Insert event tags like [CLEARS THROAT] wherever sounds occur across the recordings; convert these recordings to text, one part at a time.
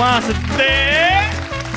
más de...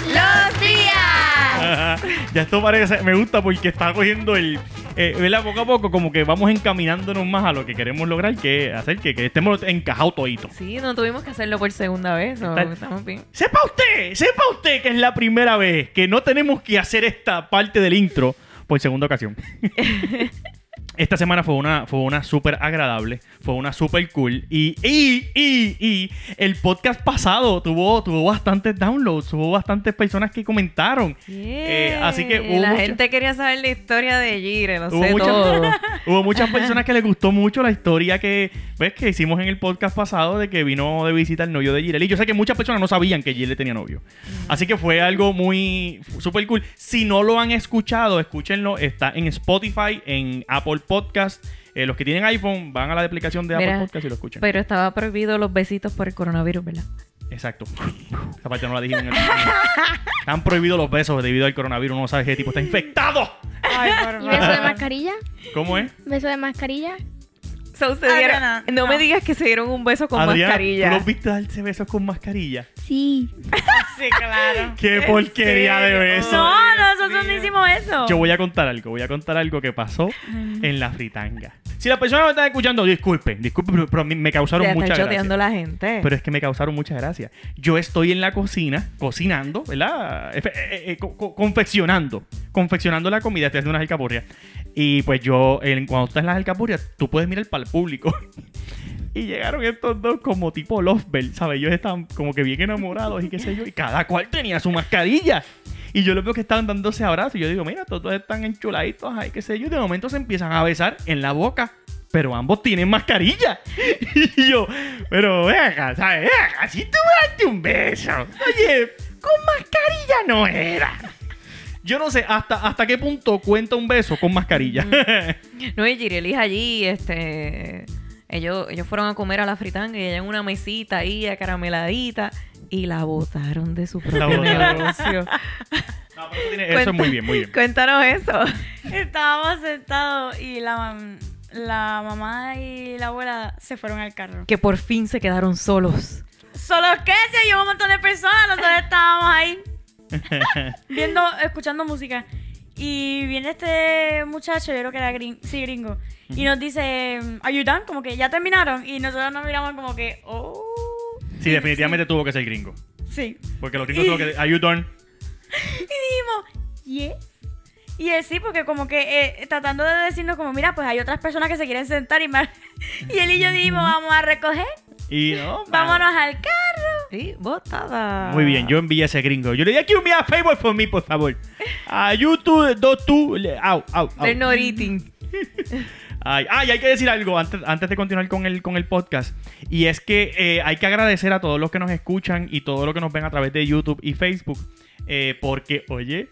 ¡Los días! ya esto parece, me gusta porque está cogiendo el, eh, ¿verdad? Poco a poco como que vamos encaminándonos más a lo que queremos lograr, que hacer que, que estemos encajados toditos. Sí, no tuvimos que hacerlo por segunda vez. o Está- estamos bien. Sepa usted, sepa usted que es la primera vez que no tenemos que hacer esta parte del intro por segunda ocasión. [LAUGHS] Esta semana fue una, fue una súper agradable, fue una súper cool. Y, y, y, y el podcast pasado tuvo, tuvo bastantes downloads, tuvo bastantes personas que comentaron. Eh, así que hubo la mucha- gente quería saber la historia de Gire, lo Hubo sé muchas, todo. [LAUGHS] hubo muchas [LAUGHS] personas que les gustó mucho la historia que, pues, que hicimos en el podcast pasado de que vino de visita el novio de Girel. Y yo sé que muchas personas no sabían que Girel tenía novio. Así que fue algo muy súper cool. Si no lo han escuchado, escúchenlo. Está en Spotify, en Apple Podcast. Eh, los que tienen iPhone van a la aplicación de Apple Mira, Podcast y lo escuchan. Pero estaba prohibido los besitos por el coronavirus, ¿verdad? Exacto. Esa parte no la dijimos en el. [LAUGHS] Están prohibidos los besos debido al coronavirus. No sabes qué tipo está infectado. [LAUGHS] ¿Y beso de mascarilla? ¿Cómo es? ¿Beso de mascarilla? So, se dieron- Adriana, no, no. me digas que se dieron un beso con Adriana, mascarilla. ¿Tú los viste darse besos con mascarilla? Sí. [LAUGHS] Sí, claro. ¡Qué ¿En porquería de beso! No, nosotros no hicimos eso. Yo voy a contar algo, voy a contar algo que pasó en la fritanga. Si las personas me están escuchando, disculpen, disculpen, pero, me causaron Te está mucha gracia. la gente. Pero es que me causaron mucha gracia. Yo estoy en la cocina, cocinando, ¿verdad? Eh, eh, co- co- confeccionando, confeccionando la comida, estoy haciendo unas alcapurrias. Y pues yo, cuando estás en las alcapurrias, tú puedes mirar para el público. [LAUGHS] Y llegaron estos dos como tipo Lovebird, ¿sabes? Ellos estaban como que bien enamorados y qué sé yo. Y cada cual tenía su mascarilla. Y yo los veo que estaban dándose abrazos. Y yo digo, mira, todos están enchuladitos, ay, qué sé yo. Y de momento se empiezan a besar en la boca. Pero ambos tienen mascarilla. [LAUGHS] Y yo, pero ve acá, ¿sabes? Ve acá, si tú me daste un beso. Oye, con mascarilla no era. Yo no sé hasta, hasta qué punto cuenta un beso con mascarilla. [LAUGHS] No, y Girelis allí, este. Ellos, ellos fueron a comer a la fritanga y ella en una mesita ahí, acarameladita, y la botaron de su propio negocio. [LAUGHS] No, pero eso, tiene- eso es muy bien, muy bien. Cuéntanos eso. Estábamos sentados y la, mam- la mamá y la abuela se fueron al carro. Que por fin se quedaron solos. Solo que se llevó un montón de personas, nosotros estábamos ahí [LAUGHS] viendo, escuchando música. Y viene este muchacho, yo creo que era gringo, sí, gringo, y nos dice, ¿Are you done? Como que ya terminaron. Y nosotros nos miramos como que, oh. Sí, definitivamente tuvo que ser gringo. Sí. Porque los gringos tuvo que... [LAUGHS] Are you done? Y dijimos, yes. Y él sí, porque como que eh, tratando de decirnos como, mira, pues hay otras personas que se quieren sentar y más. [LAUGHS] Y él y yo dijimos, vamos a recoger, Y no... vámonos al carro. Sí, botada. Muy bien, yo envié a ese gringo. Yo le dije, give me a favor for me, por favor. A you two, dos tú, au, au, au. They're not eating. [LAUGHS] Ay, ay, hay que decir algo antes, antes de continuar con el, con el podcast. Y es que eh, hay que agradecer a todos los que nos escuchan y todos los que nos ven a través de YouTube y Facebook. Eh, porque, oye,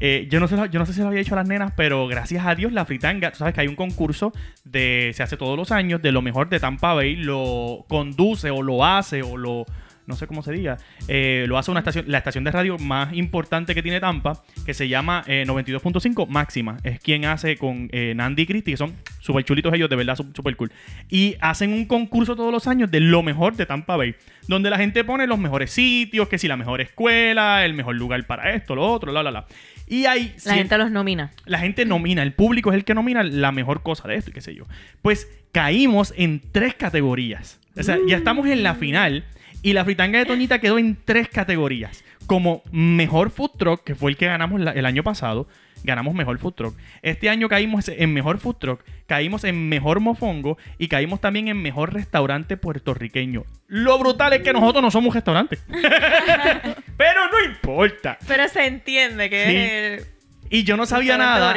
eh, yo, no sé, yo no sé si lo había dicho a las nenas, pero gracias a Dios la fritanga, tú sabes que hay un concurso de, se hace todos los años, de lo mejor de Tampa Bay, lo conduce o lo hace o lo, no sé cómo se diga, eh, lo hace una estación, la estación de radio más importante que tiene Tampa, que se llama eh, 92.5 Máxima. Es quien hace con eh, Nandy y Christy, que son súper chulitos ellos, de verdad, súper cool. Y hacen un concurso todos los años de lo mejor de Tampa Bay, donde la gente pone los mejores sitios, que si la mejor escuela, el mejor lugar para esto, lo otro, la, la, la. Y hay La gente los nomina. la gente nomina, el público es el que nomina la mejor cosa de esto y qué sé yo. Pues caímos en tres categorías. O sea, ya estamos en la final y la fritanga de Toñita quedó en tres categorías. Como mejor food truck, que fue el que ganamos la- el año pasado, ganamos mejor food truck. Este año caímos en mejor food truck, caímos en mejor mofongo y caímos también en mejor restaurante puertorriqueño. Lo brutal es que nosotros no somos restaurantes. [LAUGHS] Pero no importa. Pero se entiende que Sí. Y yo no sabía nada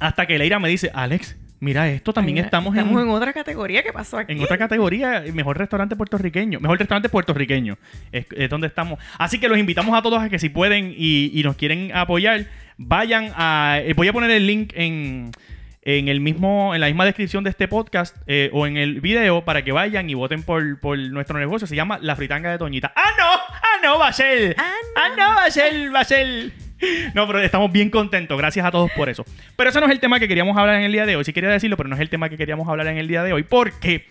hasta que Leira me dice, Alex, mira esto, también estamos, en, en otra categoría. ¿Qué pasó aquí? en otra categoría, mejor restaurante puertorriqueño. Mejor restaurante puertorriqueño. Es, es donde estamos. Así que los invitamos a todos a que si pueden y, y nos quieren apoyar, vayan a... eh, voy a poner el link en, en el mismo, en la misma descripción de este podcast eh, o en el video para que vayan y voten por, por nuestro negocio. Se llama La Fritanga de Toñita. ¡Ah, no! ¡Ah, no, va a ser! Ah, ¡Ah, no, va a ser! ¡Va a ser! No, pero estamos bien contentos. Gracias a todos por eso. Pero ese no es el tema que queríamos hablar en el día de hoy. Sí quería decirlo, pero no es el tema que queríamos hablar en el día de hoy. Porque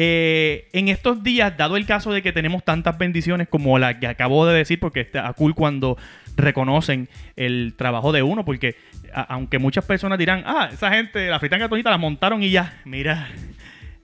Eh, en estos días, dado el caso de que tenemos tantas bendiciones como la que acabo de decir, porque está cool cuando reconocen el trabajo de uno, porque aunque muchas personas dirán, ah, esa gente, la fritanga Toñita la montaron y ya, mira,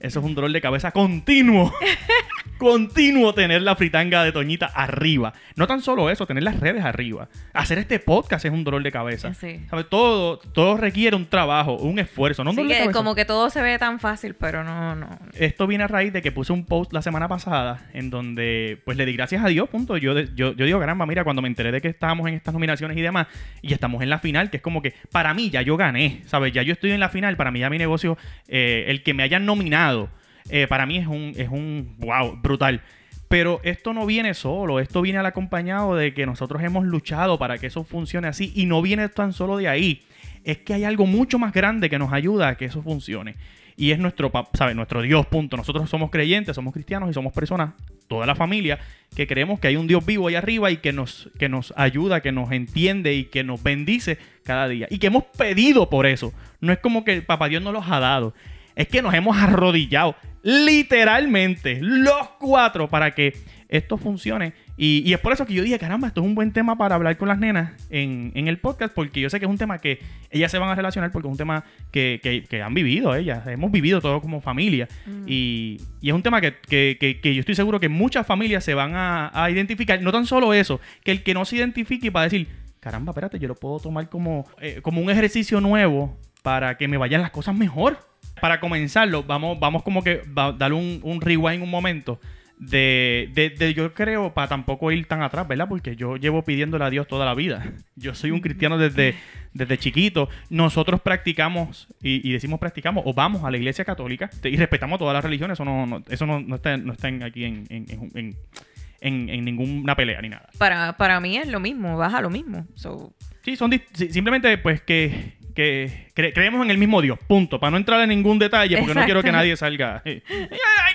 eso es un dolor de cabeza continuo. [LAUGHS] continuo tener la fritanga de Toñita arriba. No tan solo eso, tener las redes arriba. Hacer este podcast es un dolor de cabeza. Sí. ¿Sabes? Todo, todo requiere un trabajo, un esfuerzo. No un Sí, dolor de cabeza. como que todo se ve tan fácil, pero no, no. Esto viene a raíz de que puse un post la semana pasada en donde pues le di gracias a Dios, punto. Yo, yo, yo digo, caramba, mira, cuando me enteré de que estábamos en estas nominaciones y demás, y estamos en la final, que es como que para mí ya yo gané, ¿sabes? Ya yo estoy en la final, para mí ya mi negocio, eh, el que me hayan nominado, eh, para mí es un, es un, wow, brutal. Pero esto no viene solo, esto viene al acompañado de que nosotros hemos luchado para que eso funcione así y no viene tan solo de ahí. Es que hay algo mucho más grande que nos ayuda a que eso funcione. Y es nuestro, ¿sabe? nuestro Dios, punto. Nosotros somos creyentes, somos cristianos y somos personas, toda la familia, que creemos que hay un Dios vivo ahí arriba y que nos, que nos ayuda, que nos entiende y que nos bendice cada día. Y que hemos pedido por eso. No es como que el Papá Dios nos los ha dado. Es que nos hemos arrodillado literalmente los cuatro para que esto funcione. Y, y es por eso que yo dije, caramba, esto es un buen tema para hablar con las nenas en, en el podcast, porque yo sé que es un tema que ellas se van a relacionar, porque es un tema que, que- que han vivido ellas, hemos vivido todo como familia. Y, y es un tema que, que- yo estoy seguro que muchas familias se van a, a identificar. No tan solo eso, que el que no se identifique va a decir, caramba, espérate, yo lo puedo tomar como, eh, como un ejercicio nuevo para que me vayan las cosas mejor. Para comenzarlo, vamos, vamos como que va, darle un, un rewind un momento. De, de- de- yo creo, para tampoco ir tan atrás, ¿verdad? Porque yo llevo pidiéndole a Dios toda la vida. [LAUGHS] Yo soy un cristiano desde, desde chiquito. Nosotros practicamos, y, y decimos practicamos, o vamos a la iglesia católica, y respetamos todas las religiones, eso no, no- eso no, no está, no está aquí en, en, en- en- ninguna pelea ni nada. Para, para mí es lo mismo, baja lo mismo. So, Sí, son simplemente pues que, que cre- creemos en el mismo Dios, punto. Para no entrar en ningún detalle, porque no quiero que nadie salga. [LAUGHS] I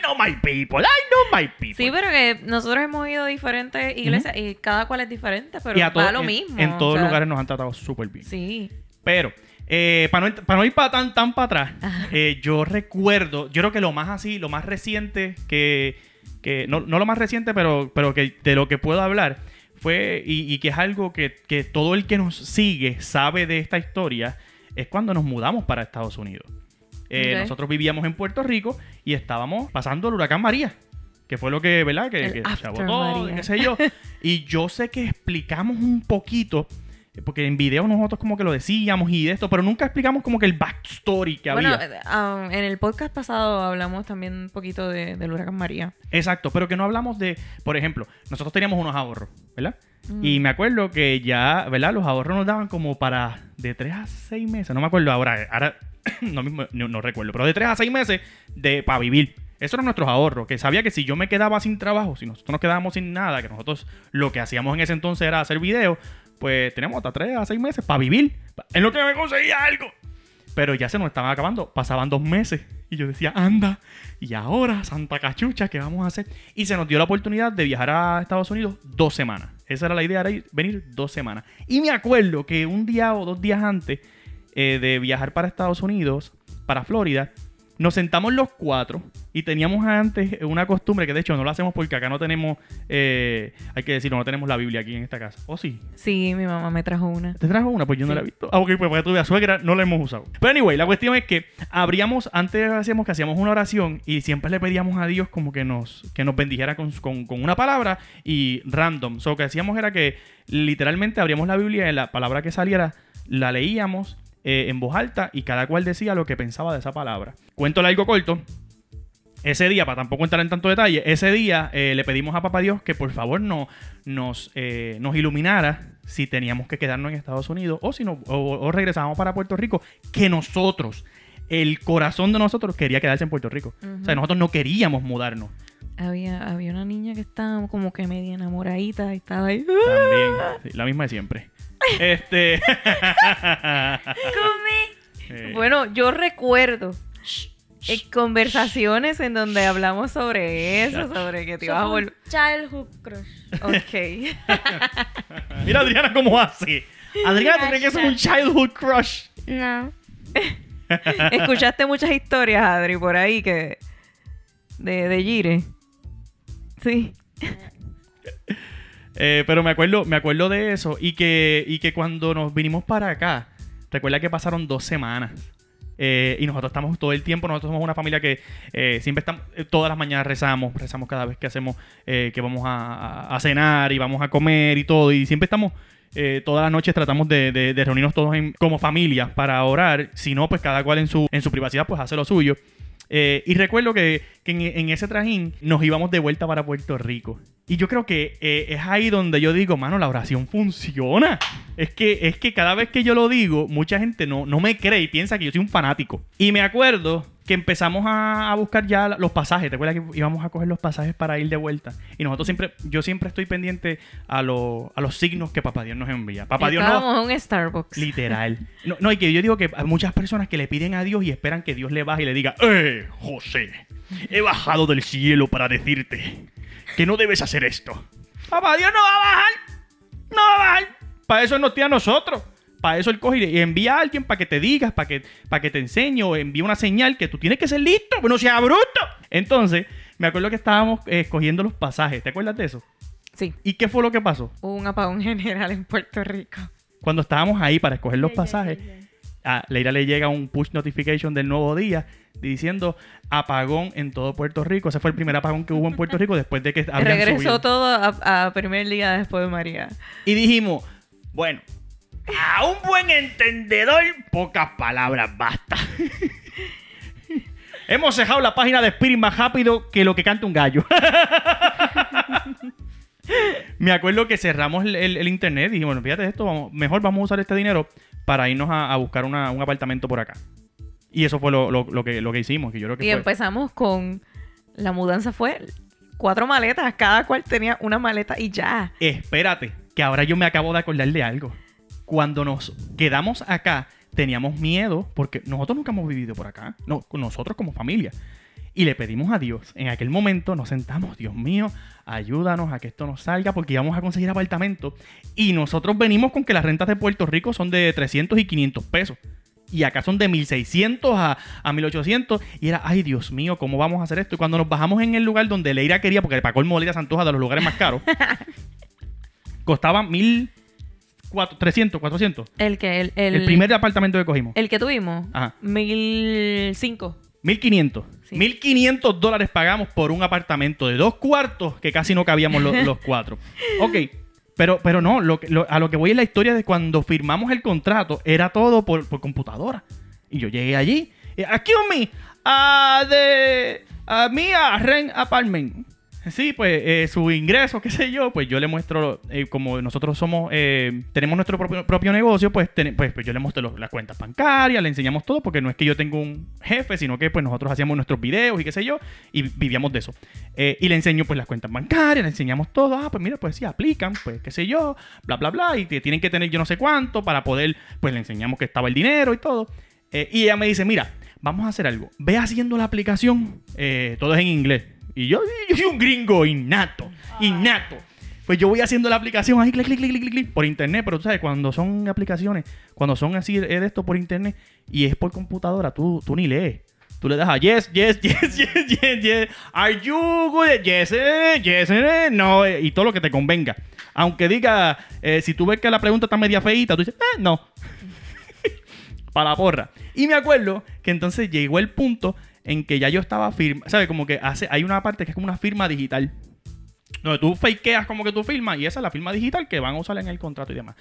know my people, I know my people. sí, pero que nosotros hemos ido a diferentes iglesias y cada cual es diferente, pero y a va lo mismo. En, todos sea, lugares nos han tratado súper bien. Sí. Pero, eh, para, no, ent- para no ir para tan, tan para atrás, eh, yo recuerdo, yo creo que lo más así, lo más reciente que, que no, no lo más reciente, pero, pero que de lo que puedo hablar fue, y, y que es algo que, que todo el que nos sigue sabe de esta historia, es cuando nos mudamos para Estados Unidos. Eh. Nosotros vivíamos en Puerto Rico y estábamos pasando el huracán María. Que fue lo que, ¿verdad? Que, se agotó, qué sé yo. [LAUGHS] Y yo sé que explicamos un poquito, porque en video nosotros como que lo decíamos y de esto, pero nunca explicamos como que el backstory que Bueno, había. eh, um, en el podcast pasado hablamos también un poquito de, del huracán María. Exacto, pero que no hablamos de, por ejemplo, nosotros teníamos unos ahorros, ¿verdad? Mm. Y me acuerdo que ya, ¿verdad? Los ahorros nos daban como para de 3 a 6 meses, no me acuerdo ahora, ahora [COUGHS] no, mismo- no, no recuerdo, pero de 3 a 6 meses de para vivir. Eso eran nuestros ahorros, que sabía que si yo me quedaba sin trabajo, si nosotros nos quedábamos sin nada, que nosotros lo que hacíamos en ese entonces era hacer videos, pues teníamos hasta 3 a 6 meses para vivir, en lo que me conseguía algo. Pero ya se nos estaban acabando. Pasaban dos meses. Y yo decía, anda. Y ahora, Santa Cachucha, ¿qué vamos a hacer? Y se nos dio la oportunidad de viajar a Estados Unidos dos semanas. Esa era la idea, era ir- venir dos semanas. Y me acuerdo que un día o dos días antes eh, de viajar para Estados Unidos, para Florida, nos sentamos los cuatro y teníamos antes una costumbre que de hecho no lo hacemos porque acá no tenemos, eh, hay que decirlo, no tenemos la Biblia aquí en esta casa. ¿O sí? Sí, mi mamá me trajo una. ¿Te trajo una? Pues yo no la he visto. Ah, ok, pues para que tú veas, suegra no la hemos usado. Pero anyway, la cuestión es que abríamos, antes hacíamos que hacíamos una oración y siempre le pedíamos a Dios como que nos, que nos bendijera con, con- con una palabra y random. So, lo que hacíamos era que literalmente abríamos la Biblia y la palabra que saliera la leíamos eh, en voz alta y cada cual decía lo que pensaba de esa palabra. Cuento largo corto. Ese día, para tampoco entrar en tanto detalle, ese día eh, le pedimos a Papá Dios que por favor no, nos, eh, nos iluminara si teníamos que quedarnos en Estados Unidos o si no, o, o regresábamos para Puerto Rico, que nosotros, el corazón de nosotros quería quedarse en Puerto Rico. O sea, nosotros no queríamos mudarnos. Había, había una niña que estaba como que media enamoradita y estaba ahí. "Ah". También, sí, la misma de siempre. Este. [LAUGHS] Eh, Bueno, yo recuerdo eh, conversaciones en donde hablamos sobre eso, sobre que te ibas a volver. Childhood crush. Ok. [LAUGHS] Mira, Adriana, cómo hace. Adriana, ¿tú crees que eso es un childhood crush? No. [LAUGHS] Escuchaste muchas historias, Adri, por ahí que. de, de Gire. Sí. Eh, pero me acuerdo, me acuerdo de eso y que, y que cuando nos vinimos para acá, recuerda que pasaron dos semanas. eh, y nosotros estamos todo el tiempo, nosotros somos una familia que eh, siempre estamos, eh, todas las mañanas rezamos, rezamos cada vez que hacemos, que vamos a, cenar y vamos a comer y todo. Y siempre estamos, todas las noches tratamos de, de- reunirnos todos como familia para orar. Si no, pues cada cual en su, en su privacidad, pues hace lo suyo. Eh, y recuerdo que, que en, ese trajín nos íbamos de vuelta para Puerto Rico. Y yo creo que eh, es ahí donde yo digo, mano, la oración funciona. Es que, es que cada vez que yo lo digo, mucha gente no, no me cree y piensa que yo soy un fanático. Y me acuerdo que empezamos a, a buscar ya los pasajes. ¿Te acuerdas que íbamos a coger los pasajes para ir de vuelta? Y nosotros siempre, yo siempre estoy pendiente a, lo- a los signos que Papá Dios nos envía. Papá Dios no, Estábamos en un Starbucks. Literal. No, no, y que yo digo que hay muchas personas que le piden a Dios y esperan que Dios le baje y le diga, ¡Eh, José! He bajado del cielo para decirte que no debes hacer esto. Papá Dios no va a bajar. No va a bajar. Para eso nos tiene a nosotros. Para eso él coge y envía a alguien para que te digas, para que, para que te enseñe o envía una señal que tú tienes que ser listo, que no sea bruto. Entonces, me acuerdo que estábamos eh, escogiendo los pasajes. ¿Te acuerdas de eso? Sí. ¿Y qué fue lo que pasó? Hubo un apagón [LAUGHS] general en Puerto Rico. Cuando estábamos ahí para escoger los pasajes, a Leira le llega un push notification del nuevo día diciendo apagón en todo Puerto Rico. Ese fue el primer apagón que hubo en Puerto Rico después de que habían Regresó subido. todo a, a primer día después de María. Y dijimos, bueno, a un buen entendedor, pocas palabras basta. [LAUGHS] Hemos dejado la página de Spirit más rápido que lo que canta un gallo. [LAUGHS] Me acuerdo que cerramos el, el- el internet y dijimos, bueno, fíjate esto, vamos, mejor vamos a usar este dinero para irnos a, a buscar una- un apartamento por acá. Y eso fue lo, lo- lo que, lo que hicimos, que yo creo que Y fue... empezamos con. La mudanza fue cuatro maletas. Cada cual tenía una maleta y ya. Espérate, que ahora yo me acabo de acordar de algo. Cuando nos quedamos acá, teníamos miedo porque nosotros nunca hemos vivido por acá, no, nosotros como familia. Y le pedimos a Dios. En aquel momento nos sentamos, Dios mío, ayúdanos a que esto nos salga porque íbamos a conseguir apartamento. Y nosotros venimos con que las rentas de Puerto Rico son de 300 y 500 pesos. Y acá son de 1600 a, a 1800. Y era, ay Dios mío, ¿cómo vamos a hacer esto? Y cuando nos bajamos en el lugar donde Leira quería, porque para colmo Leira se antoja de los lugares más caros, [LAUGHS] costaba 1300, 400. El que. El, El, primer apartamento que cogimos. El que tuvimos. Ajá. Mil cinco. 1500. Sí. 1500 dólares pagamos por un apartamento de dos cuartos que casi no cabíamos los, [LAUGHS] los cuatro. Ok, pero, pero no, lo, que- lo- a lo que voy es la historia de cuando firmamos el contrato, era todo por, por computadora. Y yo llegué allí, aquí on me, a de, a mí a Ren Apartment. Sí, pues eh, su ingreso, qué sé yo, pues yo le muestro, eh, como nosotros somos, eh, tenemos nuestro propio, propio negocio, pues, ten- pues, pues yo le muestro las cuentas bancarias, le enseñamos todo, porque no es que yo tengo un jefe, sino que pues nosotros hacíamos nuestros videos y qué sé yo, y vivíamos de eso. Eh, y le enseño pues las cuentas bancarias, le enseñamos todo, ah, pues mira, pues sí, aplican, pues qué sé yo, bla, bla, bla, y te tienen que tener yo no sé cuánto para poder, pues le enseñamos que estaba el dinero y todo. Eh, y ella me dice, mira, vamos a hacer algo, ve haciendo la aplicación, eh, todo es en inglés. Y yo, yo soy un gringo innato, innato. Pues yo voy haciendo la aplicación ahí, clic, clic, clic, clic, clic, por internet, pero tú sabes, cuando son aplicaciones, cuando son así de esto por internet y es por computadora, tú, tú ni lees. Tú le das a yes, yes, [LAUGHS] yes, yes, yes, yes. Are you good? Yes, eh, yes, eh, no, eh, y todo lo que te convenga. Aunque diga, eh, si tú ves que la pregunta está media feita, tú dices, eh, no. [LAUGHS] Para la porra. Y me acuerdo que entonces llegó el punto en que ya yo estaba firma, ¿sabes? Como que hace, hay una parte que es como una firma digital. Donde tú fakeas como que tú firmas y esa es la firma digital que van a usar en el contrato y demás.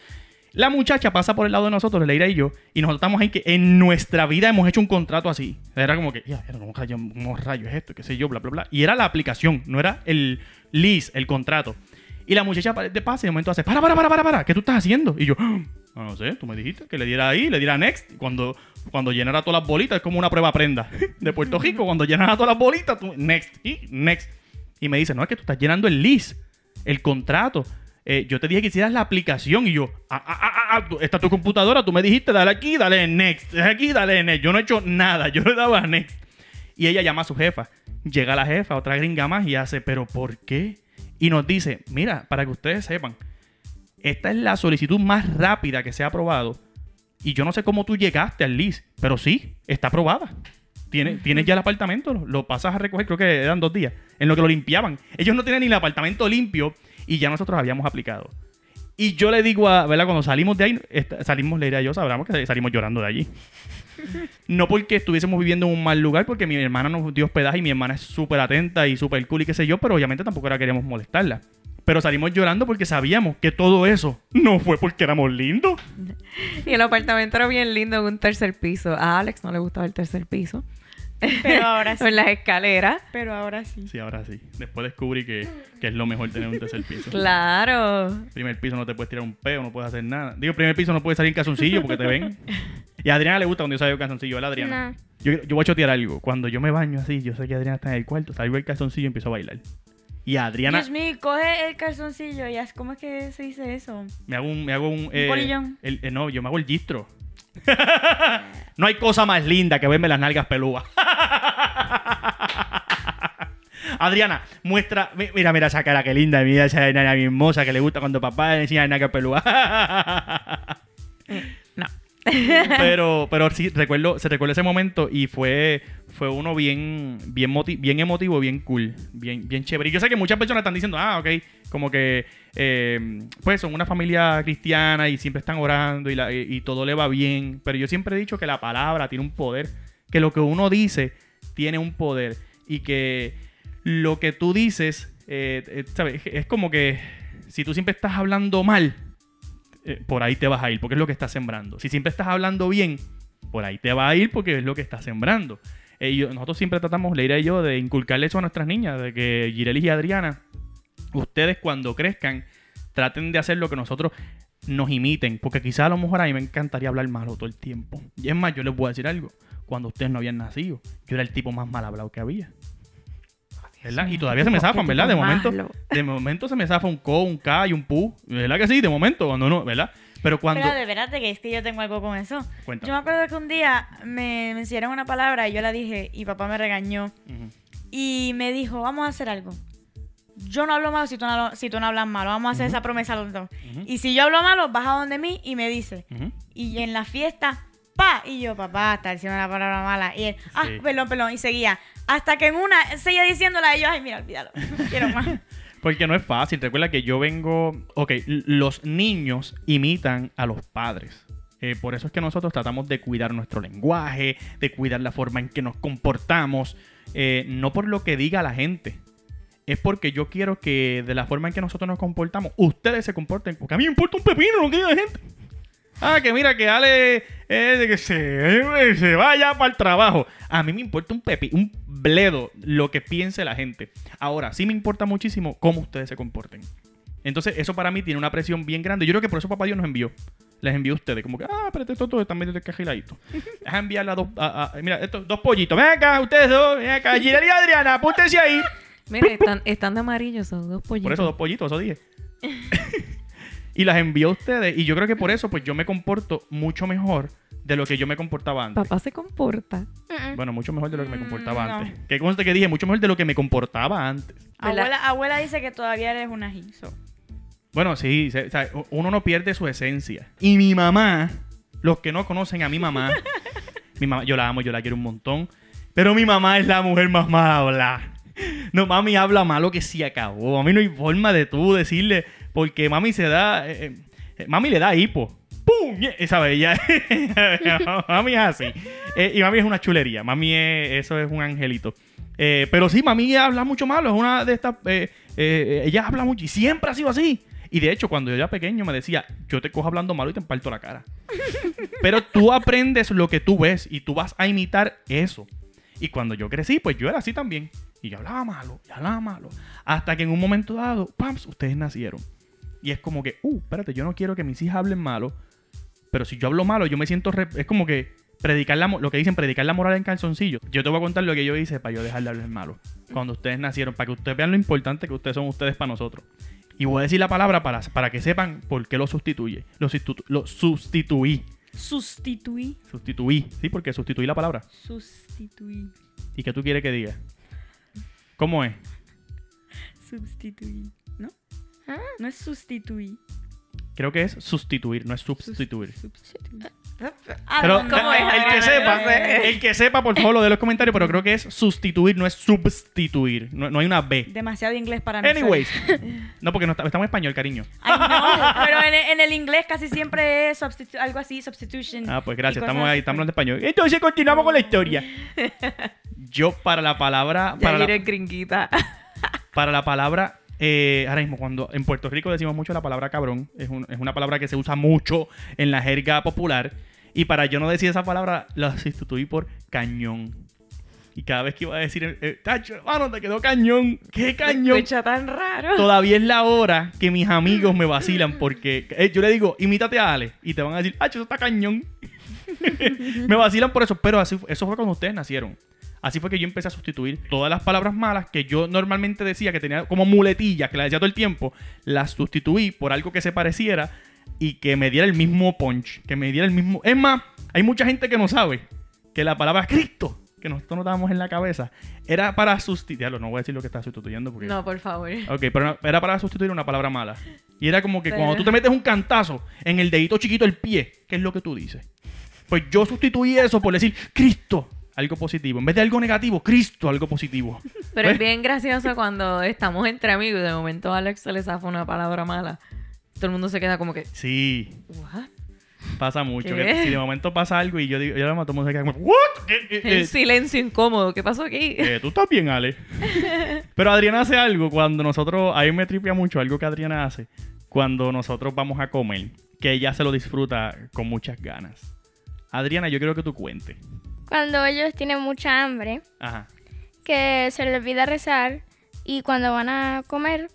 La muchacha pasa por el lado de nosotros, Leira y yo, y nosotros estamos ahí que en nuestra vida hemos hecho un contrato así. Era como que, ya, ¿cómo rayos, rayos es esto? ¿Qué sé yo? Bla, bla, bla. Y era la aplicación, no era el lease, el contrato. Y la muchacha de pase de momento hace, para, para, para, para, para, ¿qué tú estás haciendo? Y yo, "Ah, no sé, tú me dijiste que le diera ahí, le diera next. Cuando, cuando llenara todas las bolitas, es como una prueba prenda [LAUGHS] de Puerto Rico. Cuando llenara todas las bolitas, tú, next, y next. Y me dice, no, es que tú estás llenando el lease, el contrato. Eh, yo te dije que hicieras la aplicación y yo, ah, ah, ah, ah, tú- esta es tu computadora, tú me dijiste, dale aquí, dale next, aquí, dale next. Yo no he hecho nada, yo le daba next. Y ella llama a su jefa. Llega la jefa, otra gringa más, y hace, ¿pero por qué? Y nos dice, mira, para que ustedes sepan, esta es la solicitud más rápida que se ha aprobado. Y yo no sé cómo tú llegaste al list, pero sí, está aprobada. tienes, tienes ya el apartamento, lo, lo pasas a recoger, creo que eran dos días, en lo que lo limpiaban. Ellos no tenían ni el apartamento limpio y ya nosotros habíamos aplicado. Y yo le digo a, ¿verdad? Cuando salimos de ahí, salimos Leira y yo, sabramos que salimos llorando de allí. [LAUGHS] No porque estuviésemos viviendo en un mal lugar, porque mi hermana nos dio hospedaje y mi hermana es súper atenta y súper cool y qué sé yo, pero obviamente tampoco queríamos molestarla. Pero salimos llorando porque sabíamos que todo eso no fue porque éramos lindos. Y el apartamento era bien lindo en un tercer piso. A Alex no le gustaba el tercer piso. Pero ahora sí. [LAUGHS] en las escaleras. Pero ahora sí. Sí, ahora sí. Después descubrí que, que es lo mejor tener un tercer piso. Claro. Primer piso no te puedes tirar un peo, no puedes hacer nada. Digo, primer piso no puedes salir en calzoncillo porque te ven. Y a Adriana le gusta cuando yo salgo en calzoncillo, ¿verdad, Adriana? Yo, yo voy a chotear algo. Cuando yo me baño así, yo sé que Adriana está en el cuarto, salgo el calzoncillo y empiezo a bailar. Y a Adriana Dios mío, coge el calzoncillo y haz, ¿cómo es que se dice eso? me hago un... Me hago un, eh, polillón. el- eh, no, yo me hago el gistro. [LAUGHS] no hay cosa más linda que verme las nalgas pelúas. [LAUGHS] Adriana, muestra. mi- Mira, mira esa cara que linda. Mira esa nena hermosa que le gusta cuando papá le enseña la nalga pelúa. No. [LAUGHS] [LAUGHS] pero, pero sí, recuerdo, se recuerda ese momento y fue, fue uno bien, bien, moti- bien emotivo, bien cool, bien, bien chévere. Y yo sé que muchas personas están diciendo, ah, ok, como que, eh, pues son una familia cristiana y siempre están orando y- y todo le va bien. Pero yo siempre he dicho que la palabra tiene un poder, que lo que uno dice tiene un poder y que lo que tú dices, eh, eh, ¿sabes? Es como que si tú siempre estás hablando mal, eh, por ahí te vas a ir, porque es lo que estás sembrando. Si siempre estás hablando bien, por ahí te va a ir porque es lo que estás sembrando. Eh, yo- nosotros siempre tratamos, Leira y yo, de inculcarle eso a nuestras niñas, de que Girelis y Adriana, ustedes cuando crezcan, traten de hacer lo que nosotros nos imiten, porque quizás a lo mejor a mí me encantaría hablar malo todo el tiempo. Y es más, yo les voy a decir algo, cuando ustedes no habían nacido, yo era el tipo más mal hablado que había. ¿Verdad? Y todavía se me zafan, ¿verdad? De momento, de momento se me zafa un co, un k y un pu. ¿Verdad que sí? De momento, cuando no, ¿verdad? Pero cuando... Espérate, espérate, que es que yo tengo algo con eso. Cuenta. Yo me acuerdo que un día me, me enseñaron una palabra y yo la dije y papá me regañó Ujú. y me dijo, vamos a hacer algo. Yo no hablo malo si tú no, hablo- si tú no hablas malo. Vamos a hacer esa promesa los dos. Ujú. Y si yo hablo malo, vas a donde mí y me dice. Y en la fiesta, pa. Y yo, papá, está diciendo la palabra mala. Y él, ah, Sí. perdón, perdón. Y seguía. Hasta que en una seguía diciéndola y yo, ay, mira, olvídalo. Quiero más. [LAUGHS] Porque no es fácil. Recuerda que yo vengo. Ok, los niños imitan a los padres. Eh, por eso es que nosotros tratamos de cuidar nuestro lenguaje, de cuidar la forma en que nos comportamos. eh, no por lo que diga la gente. Es porque yo quiero que de la forma en que nosotros nos comportamos, ustedes se comporten. Porque a mí me importa un pepino lo que diga la gente. Ah, que mira, que Ale eh, que se, se vaya para el trabajo. A mí me importa un pepi, un bledo lo que piense la gente. Ahora, sí me importa muchísimo cómo ustedes se comporten. Entonces, eso para mí tiene una presión bien grande. Yo creo que por eso papá Dios nos envió. Les envió a ustedes. Como que, ah, espérate, estos dos están medio descajiladitos. [LAUGHS] Deja enviarle a dos. a- a- mira, estos dos pollitos. Ven acá, ustedes dos. Ven acá. [LAUGHS] Girel y Adriana, apúntense ahí. Mira, están, están de amarillo esos dos pollitos. Por eso dos pollitos, eso dije. [LAUGHS] y las envió a ustedes. Y yo creo que por eso, pues yo me comporto mucho mejor de lo que yo me comportaba antes. Papá se comporta. Bueno, mucho mejor de lo que me Mm, comportaba no. antes. Que conste que dije, mucho mejor de lo que me comportaba antes. Abuela, abuela dice que todavía eres una ajizo. Bueno, sí, se- o sea, uno no pierde su esencia. Y mi mamá, los que no conocen a mi mamá, [LAUGHS] mi mamá, yo la amo, yo la quiero un montón. Pero mi mamá es la mujer más mala hablar. No, mami habla malo que se acabó. A mí no hay forma de tú decirle, porque mami se da, eh, eh, mami le da hipo. ¡Pum! Y- ¿Sabes? Ella, [LAUGHS] mami es así. Eh, y mami es una chulería. Mami es, eso es un angelito. Eh, pero sí, mami habla mucho malo. Es una de estas. eh, eh, ella habla mucho y siempre ha sido así. Y de hecho, cuando yo era pequeño me decía, yo te cojo hablando malo y te parto la cara. [LAUGHS] Pero tú aprendes lo que tú ves y tú vas a imitar eso. Y cuando yo crecí, pues yo era así también. Y yo hablaba malo, y hablaba malo. Hasta que en un momento dado, ¡pams! Ustedes nacieron. Y es como que, uh, espérate, yo no quiero que mis hijas hablen malo. Pero si yo hablo malo, yo me siento... re- es como que predicar la, lo que dicen, predicar la moral en calzoncillo. Yo te voy a contar lo que yo hice para yo dejar de hablar malo. Cuando ustedes nacieron, para que ustedes vean lo importante que ustedes son ustedes para nosotros. Y voy a decir la palabra para, para que sepan por qué lo sustituye. Lo, sustitu- lo sustituí. Sustituí. Sustituí. Sí, porque sustituí la palabra. Sustituí. ¿Y qué tú quieres que diga? ¿Cómo es? Sustituí. ¿No? Ah. No es sustituí. Creo que es sustituir, no es sustituir. Sustituí. Ah, Pero no, ¿cómo es, el que Adriana? sepa, el que sepa, por favor, lo de los comentarios, pero creo que es sustituir, no es sustituir. No, no hay una B. Demasiado inglés para mí. Anyways. [LAUGHS] No, porque no está- estamos en español, cariño. Ay, no, [LAUGHS] pero en, en el inglés casi siempre es substitu- algo así, substitution. Ah, pues y gracias, cosas estamos ahí, así. estamos hablando español. Entonces continuamos con la historia. [LAUGHS] Yo para la palabra, Ya para iré la, gringuita. para la palabra, eh, ahora mismo cuando en Puerto Rico decimos mucho la palabra cabrón, es, un- es una palabra que se usa mucho en la jerga popular. Y para yo no decir esa palabra, la sustituí por cañón. Y cada vez que iba a decir, eh, tacho, hermano, te quedó cañón. ¿Qué cañón? Escucha tan raro. Todavía es la hora que mis amigos me vacilan porque eh, yo le digo, imítate a Ale. Y te van a decir, ah, eso está cañón. [LAUGHS] me vacilan por eso, pero así, eso fue cuando ustedes nacieron. Así fue que yo empecé a sustituir todas las palabras malas que yo normalmente decía que tenía como muletillas, que las decía todo el tiempo, las sustituí por algo que se pareciera y que me diera el mismo punch, que me diera el mismo... Es más, hay mucha gente que no sabe que la palabra Cristo, que nosotros nos dábamos en la cabeza, era para sustituir... No voy a decir lo que está sustituyendo porque... No, por favor. Ok, pero no- era para sustituir una palabra mala. Y era como que Pero- cuando tú te metes un cantazo en el dedito chiquito del pie, ¿qué es lo que tú dices? Pues yo sustituí eso por decir Cristo, algo positivo. En vez de algo negativo, Cristo, algo positivo. Pero ¿Ves? es bien gracioso cuando estamos entre amigos y de momento Alex se le zafa una palabra mala. Todo el mundo se queda como que, Sí, ¿what? pasa mucho. Que si de momento pasa algo y yo digo, yo la mato, todo el mundo se queda como, ¿what? ¿Qué- qué- El silencio incómodo. ¿Qué pasó aquí? eh, tú estás bien, Ale. [LAUGHS] Pero Adriana hace algo cuando nosotros, a mí me tripea mucho algo que Adriana hace cuando nosotros vamos a comer, que ella se lo disfruta con muchas ganas. Adriana, yo quiero que tú cuentes. Cuando ellos tienen mucha hambre, Ajá. que se les olvida rezar y cuando van a comer,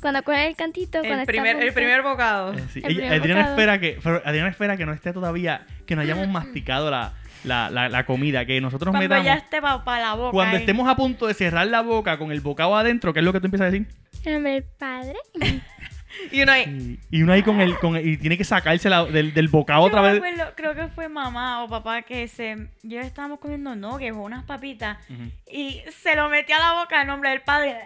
cuando cogen el cantito, cuando El está primer, el primer bocado. Eh, sí. El Ella- primer Adriana bocado. espera que pero Adriana espera que no esté todavía que no hayamos [LAUGHS] masticado la, la, la, la comida que nosotros Cuando metamos ya esté para la boca. cuando eh. estemos a punto de cerrar la boca con el bocado adentro ¿qué es lo que tú empiezas a decir? En nombre del Padre. [LAUGHS] [LAUGHS] Y uno ahí, y, y uno ahí con el, con el- y tiene que sacarse la- del, del bocado Yo otra me vez acuerdo, creo que fue mamá o papá que se. Yo estábamos comiendo nuggets o unas papitas Ujú. y se lo metía a la boca en nombre del padre.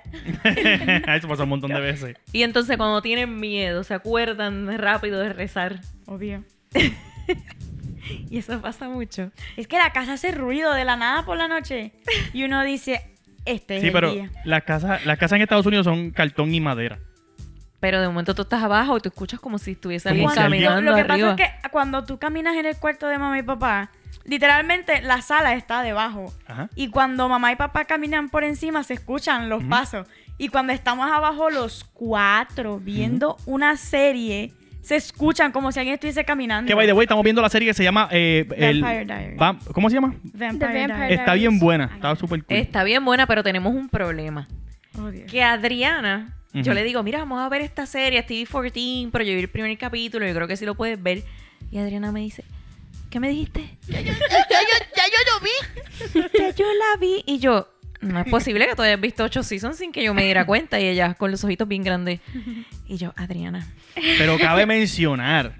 [LAUGHS] eso pasa un montón de veces Y entonces cuando tienen miedo, se acuerdan rápido de rezar. Obvio. [LAUGHS] Y eso pasa mucho. Es que la casa hace ruido de la nada por la noche y uno dice, este es sí el pero día. las casas las casas en Estados Unidos son cartón y madera Pero de momento tú estás abajo y tú escuchas como si estuviese alguien alguien- caminando lo que arriba. pasa es que cuando tú caminas en el cuarto de mamá y papá, literalmente la sala está debajo. Ajá. Y cuando mamá y papá caminan por encima se escuchan los pasos. Y cuando estamos abajo los cuatro viendo una serie, se escuchan como si alguien estuviese caminando. que by the way estamos viendo la serie que se llama eh, el Vampire Diaries. Vam- ¿cómo se llama? Vampire, The Vampire Diaries. está bien buena está súper cool Está bien buena, pero tenemos un problema. Oh, Dios. Que Adriana, yo le digo, mira, vamos a ver esta serie, TV 14, pero yo vi el primer capítulo, yo creo que sí lo puedes ver. Y Adriana me dice, ¿qué me dijiste? [LAUGHS] ya, yo, lo vi. [LAUGHS] ya yo la vi. Y yo, no es posible que tú hayas visto ocho seasons sin que yo me diera cuenta. Y ella con los ojitos bien grandes. Y yo, Adriana. Pero cabe [LAUGHS] mencionar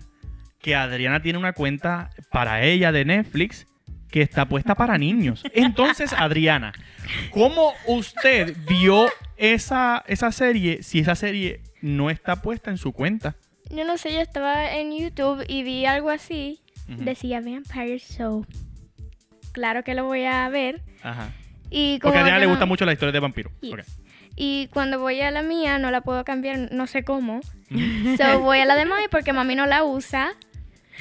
que Adriana tiene una cuenta para ella de Netflix que está puesta para niños. Entonces, Adriana, ¿cómo usted vio esa, esa serie si esa serie no está puesta en su cuenta? Yo no sé, yo estaba en YouTube y vi algo así. Decía Vampire Show. Claro que lo voy a ver. Ajá. Y como Porque a Adriana le gusta mucho la historia de vampiro. Yes. Ok. Y cuando voy a la mía no la puedo cambiar, no sé cómo. so voy a la de mami porque mami no la usa.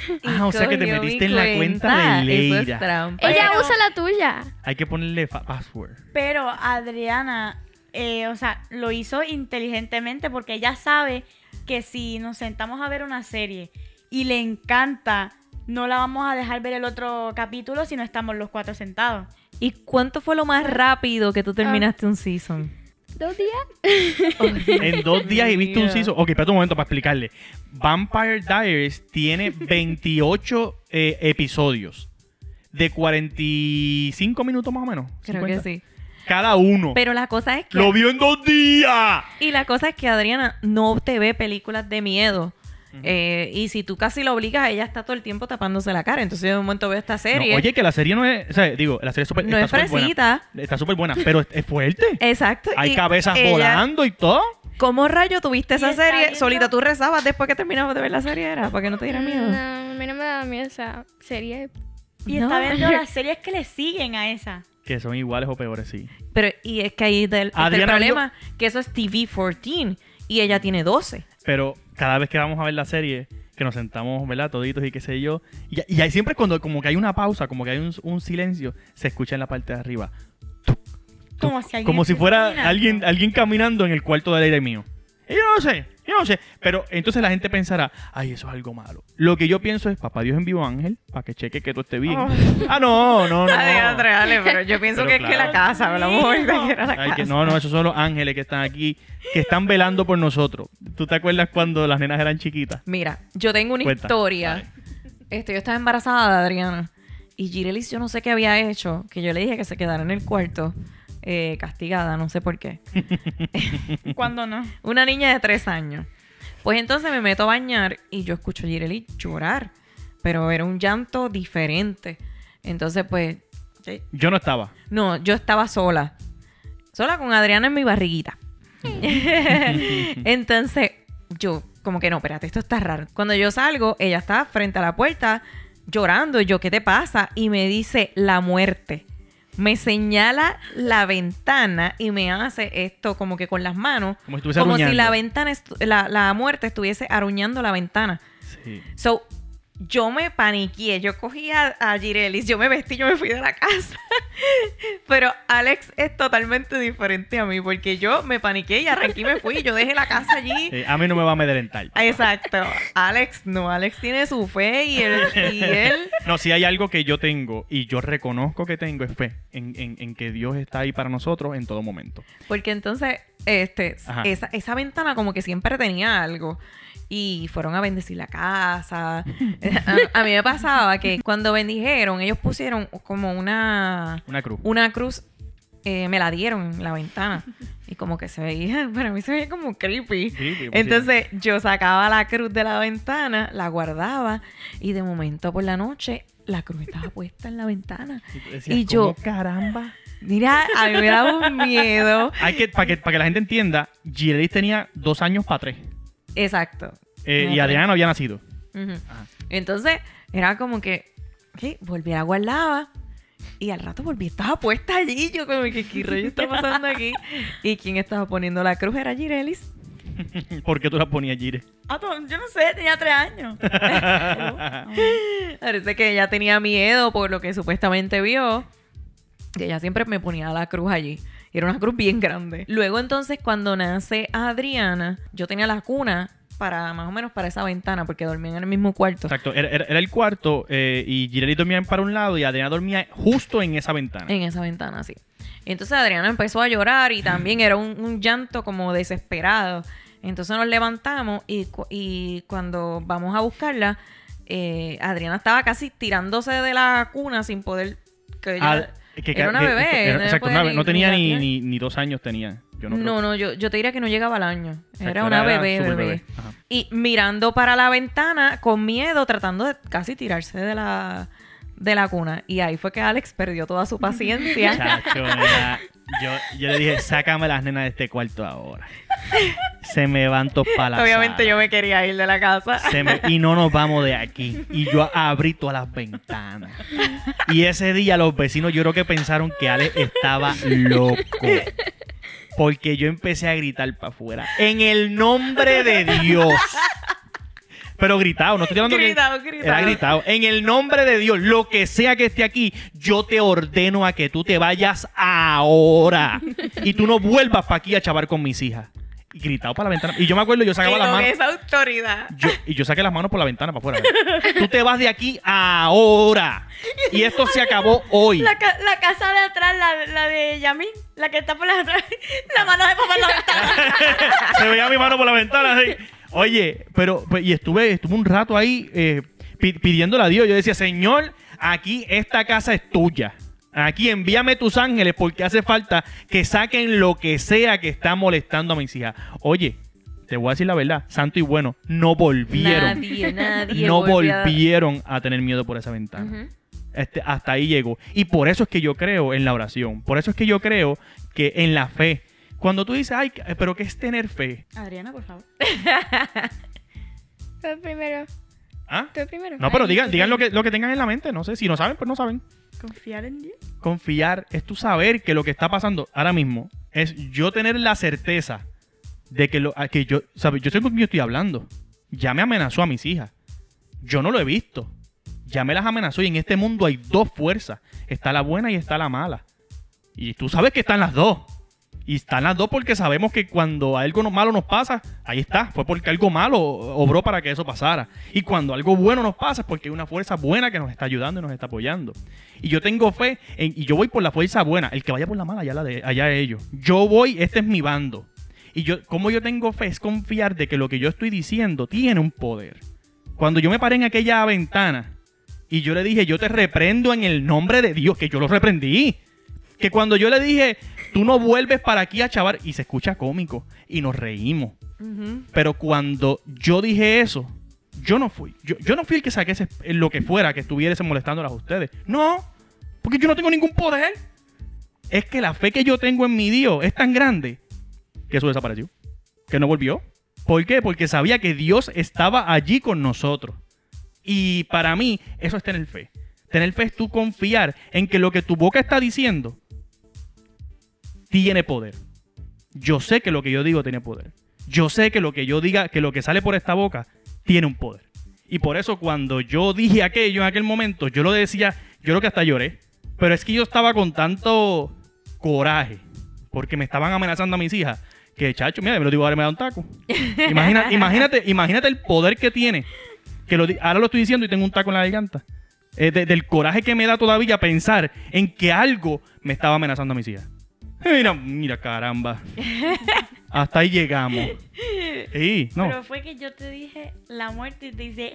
Y Ah, o sea que te metiste en la cuenta de Eso es Leira. trampa. Ella Pero- usa la tuya. Hay que ponerle fa- password. Pero Adriana, eh, o sea, lo hizo inteligentemente porque ella sabe que si nos sentamos a ver una serie y le encanta, no la vamos a dejar ver el otro capítulo si no estamos los cuatro sentados. ¿Y cuánto fue lo más rápido que tú terminaste un season? ¿Dos días? [LAUGHS] En dos días y viste un season. Ok, espérate un momento para explicarle. Vampire Diaries tiene [LAUGHS] 28 eh, episodios. De 45 minutos más o menos. Creo 50. que sí. Cada uno. Pero la cosa es que... ¡Lo vio en dos días! Y la cosa es que Adriana no te ve películas de miedo. Eh, y si tú casi la obligas, ella está todo el tiempo tapándose la cara. Entonces yo de un momento veo esta No, serie. oye, que la serie no es. O sea, digo, la serie es súper. No está es súper buena. fresita. Está súper buena, pero es, es fuerte. Exacto. Hay y cabezas ella- volando y todo. ¿Cómo rayo tuviste esa serie? viendo- Solita tú rezabas después que terminabas de ver la serie, ¿era? Para que no te diera miedo. No, a mí no me daba miedo esa serie. Y No. está viendo [LAUGHS] las series que le siguen a esa. Que son iguales o peores, sí. Pero, y es que ahí del, está el problema, que eso es TV-14 y ella tiene 12. Pero cada vez que vamos a ver la serie, que nos sentamos, ¿verdad? Toditos y qué sé yo. Y, y ahí siempre cuando como que hay una pausa, como que hay un, un silencio, se escucha en la parte de arriba. Como si alguien Como si estuviera fuera caminando. alguien, alguien caminando en el cuarto del aire mío. Y yo no sé, yo no sé. Pero entonces la gente pensará, ay, eso es algo malo. Lo que yo pienso es, papá Dios envió ángel para que cheque que tú estés bien. Oh. Ah, no, no, no. André, dale, pero yo pienso Pero que es que la casa, hablamos ahorita que era la Ay, casa. que no, no, esos son los ángeles que están aquí, que están velando por nosotros. ¿Tú te acuerdas cuando las nenas eran chiquitas? Mira, yo tengo una Cuenta, historia. dale. Este, yo estaba embarazada de Adriana. Y Girelis, yo no sé qué había hecho, que yo le dije que se quedara en el cuarto, eh, castigada, no sé por qué. [LAUGHS] ¿Cuándo no? Una niña de tres años. Pues entonces me meto a bañar y yo escucho a llorar. Pero era un llanto diferente. Entonces, pues, sí. Yo no estaba. no, yo estaba sola. Sola con Adriana en mi barriguita. [LAUGHS] Entonces, yo, como que no, espérate, esto está raro. Cuando yo salgo, ella está frente a la puerta llorando. Y yo, ¿qué te pasa? Y me dice, la muerte. Me señala la ventana y me hace esto como que con las manos. Como si Como la ventana, la, la muerte estuviese aruñando la ventana. Sí. So, yo me paniqué, yo cogí a, a Girelis, yo me vestí, yo me fui de la casa. [LAUGHS] Pero Alex es totalmente diferente a mí, porque yo me paniqué y arranqué y me fui, yo dejé la casa allí. A mí no me va a amedrentar. Exacto. Alex, no, Alex tiene su fe y él, y él [LAUGHS] No, si hay algo que yo tengo y yo reconozco que tengo es fe en, en- en que Dios está ahí para nosotros en todo momento. Porque entonces, este, esa, esa ventana como que siempre tenía algo. Y fueron a bendecir la casa. [LAUGHS] a, a mí me pasaba que cuando bendijeron, ellos pusieron como una, Una cruz. una cruz, eh, me la dieron en la ventana. Y como que se veía, [LAUGHS] para mí se veía como creepy. Entonces yo sacaba la cruz de la ventana, la guardaba y de momento por la noche la cruz estaba puesta en la ventana. decías, y yo- "¿Cómo caramba. Mira, a mí me daba un miedo. Hay que, para que, para que la gente entienda, Gilelis tenía dos años para tres. Exacto. Eh, y. Adriana no había nacido. Entonces, era como que, ¿qué? Volví a guardarla. Y al rato volví, estaba puesta allí. Yo como que, ¿qué rollo está pasando aquí? Y quien estaba poniendo la cruz era Girelis. [LAUGHS] ¿Por qué tú la ponías, Gire? Ah, tú- yo no sé, tenía tres años. [LAUGHS] [LAUGHS] Parece que ella tenía miedo por lo que supuestamente vio. Que ella siempre me ponía la cruz allí. Y era una cruz bien grande. Luego entonces cuando nace Adriana, yo tenía la cuna para más o menos para esa ventana porque dormían en el mismo cuarto. Exacto, era, era- era el cuarto eh, y Gilelis dormía para un lado y Adriana dormía justo en esa ventana. En esa ventana, sí. Entonces Adriana empezó a llorar y también era un, un llanto como desesperado. Entonces nos levantamos y, cu- y cuando vamos a buscarla, eh, Adriana estaba casi tirándose de la cuna sin poder... Que ella- que- era una que- bebé. era- no exacto, una- ni- no tenía ni, ni, ni dos años tenía. Yo no, No, yo, yo te diría que no llegaba al año. exacto, era una bebé, bebé. Y mirando para la ventana con miedo, tratando de casi tirarse de la, de la cuna. Y ahí fue que Alex perdió toda su paciencia. [LAUGHS] Chacho, mira, yo, yo le dije, sácame las nenas de este cuarto ahora. Se me van todos para la Obviamente sala. yo me quería ir de la casa. Se me- y no nos vamos de aquí. Y yo abrí todas las ventanas. Y ese día los vecinos yo creo que pensaron que Alex estaba loco. Porque yo empecé a gritar para afuera. En el nombre de Dios. Pero gritado, no estoy hablando que... Gritado, gritado. Era gritado. En el nombre de Dios, lo que sea que esté aquí, yo te ordeno a que tú te vayas ahora. Y tú no vuelvas para aquí a chavar con mis hijas. Y gritado para la ventana. Y yo me acuerdo, yo sacaba las manos. esa autoridad. Yo, y yo saqué las manos por la ventana para afuera. Tú te vas de aquí ahora. Y esto se acabó hoy. La, ca- la casa de atrás, la, la de Yamin, la que está por la atrás, la mano de papá en la ventana. [LAUGHS] Se veía mi mano por la ventana. así. Oye, pero, pues, y estuve, estuve un rato ahí eh, pi- pidiéndole a Dios. Yo decía, Señor, aquí esta casa es tuya. Aquí envíame tus ángeles porque hace falta que saquen lo que sea que está molestando a mis hijas. Oye, te voy a decir la verdad, santo y bueno, no volvieron. Nadie, nadie. [LAUGHS] no a- volvieron a tener miedo por esa ventana. Este, hasta ahí llegó. Y por eso es que yo creo en la oración. Por eso es que yo creo que en la fe, Cuando tú dices, ay, eh, pero ¿qué es tener fe? Adriana, por favor. Tú [LAUGHS] primero. ¿Ah? Tú primero. No, pero Ay, digan, tú digan lo que, lo que tengan en la mente. No sé, si no saben, pues no saben. Confiar en Dios. Confiar es tú saber que lo que está pasando ahora mismo es yo tener la certeza de que lo a que yo, ¿sabes? Yo sé con quién yo estoy hablando. Ya me amenazó a mis hijas. Yo no lo he visto. Ya me las amenazó y en este mundo hay dos fuerzas. Está la buena y está la mala. Y tú sabes que están las dos. Y están las dos porque sabemos que cuando algo malo nos pasa, ahí está. Fue porque algo malo obró para que eso pasara. Y cuando algo bueno nos pasa es porque hay una fuerza buena que nos está ayudando y nos está apoyando. Y yo tengo fe en- y yo voy por la fuerza buena. El que vaya por la mala, allá, la de, allá ellos. Yo voy, este es mi bando. Y yo, como yo tengo fe, es confiar de que lo que yo estoy diciendo tiene un poder. Cuando yo me paré en aquella ventana y yo le dije, yo te reprendo en el nombre de Dios, que yo lo reprendí. Que cuando yo le dije, tú no vuelves para aquí a chavar, y se escucha cómico, y nos reímos. Pero cuando yo dije eso, yo no fui. Yo, yo no fui el que saqué ese- lo que fuera que estuviese molestándolas a ustedes. No, porque yo no tengo ningún poder. Es que la fe que yo tengo en mi Dios es tan grande que eso desapareció. Que no volvió. ¿Por qué? Porque sabía que Dios estaba allí con nosotros. Y para mí, eso es tener fe. Tener fe es tú confiar en que lo que tu boca está diciendo tiene poder. Yo sé que lo que yo digo tiene poder. Yo sé que lo que yo diga, que lo que sale por esta boca tiene un poder. Y por eso cuando yo dije aquello en aquel momento, yo lo decía, yo creo que hasta lloré. Pero es que yo estaba con tanto coraje, porque me estaban amenazando a mis hijas, que chacho, mira, me lo digo, ahora me da un taco. Imagina- [LAUGHS] imagínate, imagínate el poder que tiene. Que lo ahora lo estoy diciendo y tengo un taco en la garganta. Eh, de- del coraje que me da todavía pensar en que algo me estaba amenazando a mis hijas. Mira, mira, caramba. Hasta ahí llegamos. Sí, no. Pero fue que yo te dije la muerte y te dice.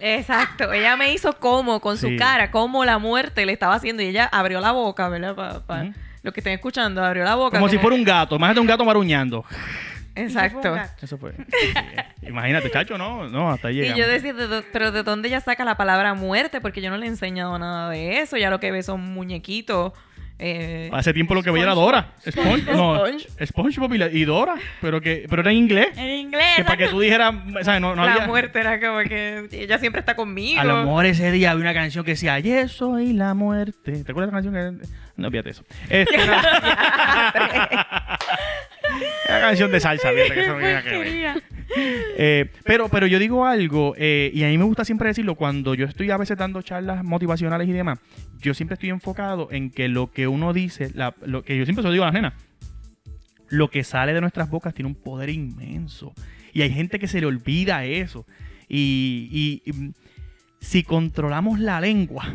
Exacto, ella me hizo como con su Sí. cara, como la muerte le estaba haciendo y ella abrió la boca, ¿verdad? Para Ujú. los que estén escuchando, abrió la boca. Como si fuera un gato. Imagínate un gato maruñando. Exacto. Eso fue. Imagínate, chacho, no, no, hasta ahí Y llegamos. yo decía, ¿de dó- pero ¿de dónde ella saca la palabra muerte? Porque yo no le he enseñado nada de eso. Ya lo que ve son muñequitos. Eh, Hace tiempo lo que veía era Dora. Sponge, no, Sponge. SpongeBob y, la- y Dora. Pero que pero era en inglés. En inglés. Que para que tú dijeras, ¿sabes? No, no la había... muerte era como que ella siempre está conmigo. A lo mejor ese día había una canción que decía, ayer soy la muerte. ¿Te acuerdas de la canción que.? No, fíjate eso. Este, Una canción de salsa, fíjate que eso no tiene nada que ver. Porquería. Eh, pero, pero yo digo algo, eh, y a mí me gusta siempre decirlo, cuando yo estoy a veces dando charlas motivacionales y demás, yo siempre estoy enfocado en que lo que uno dice, la- lo que yo siempre se lo digo a las nenas, lo que sale de nuestras bocas tiene un poder inmenso. Y hay gente que se le olvida eso. Y, y- y, si controlamos la lengua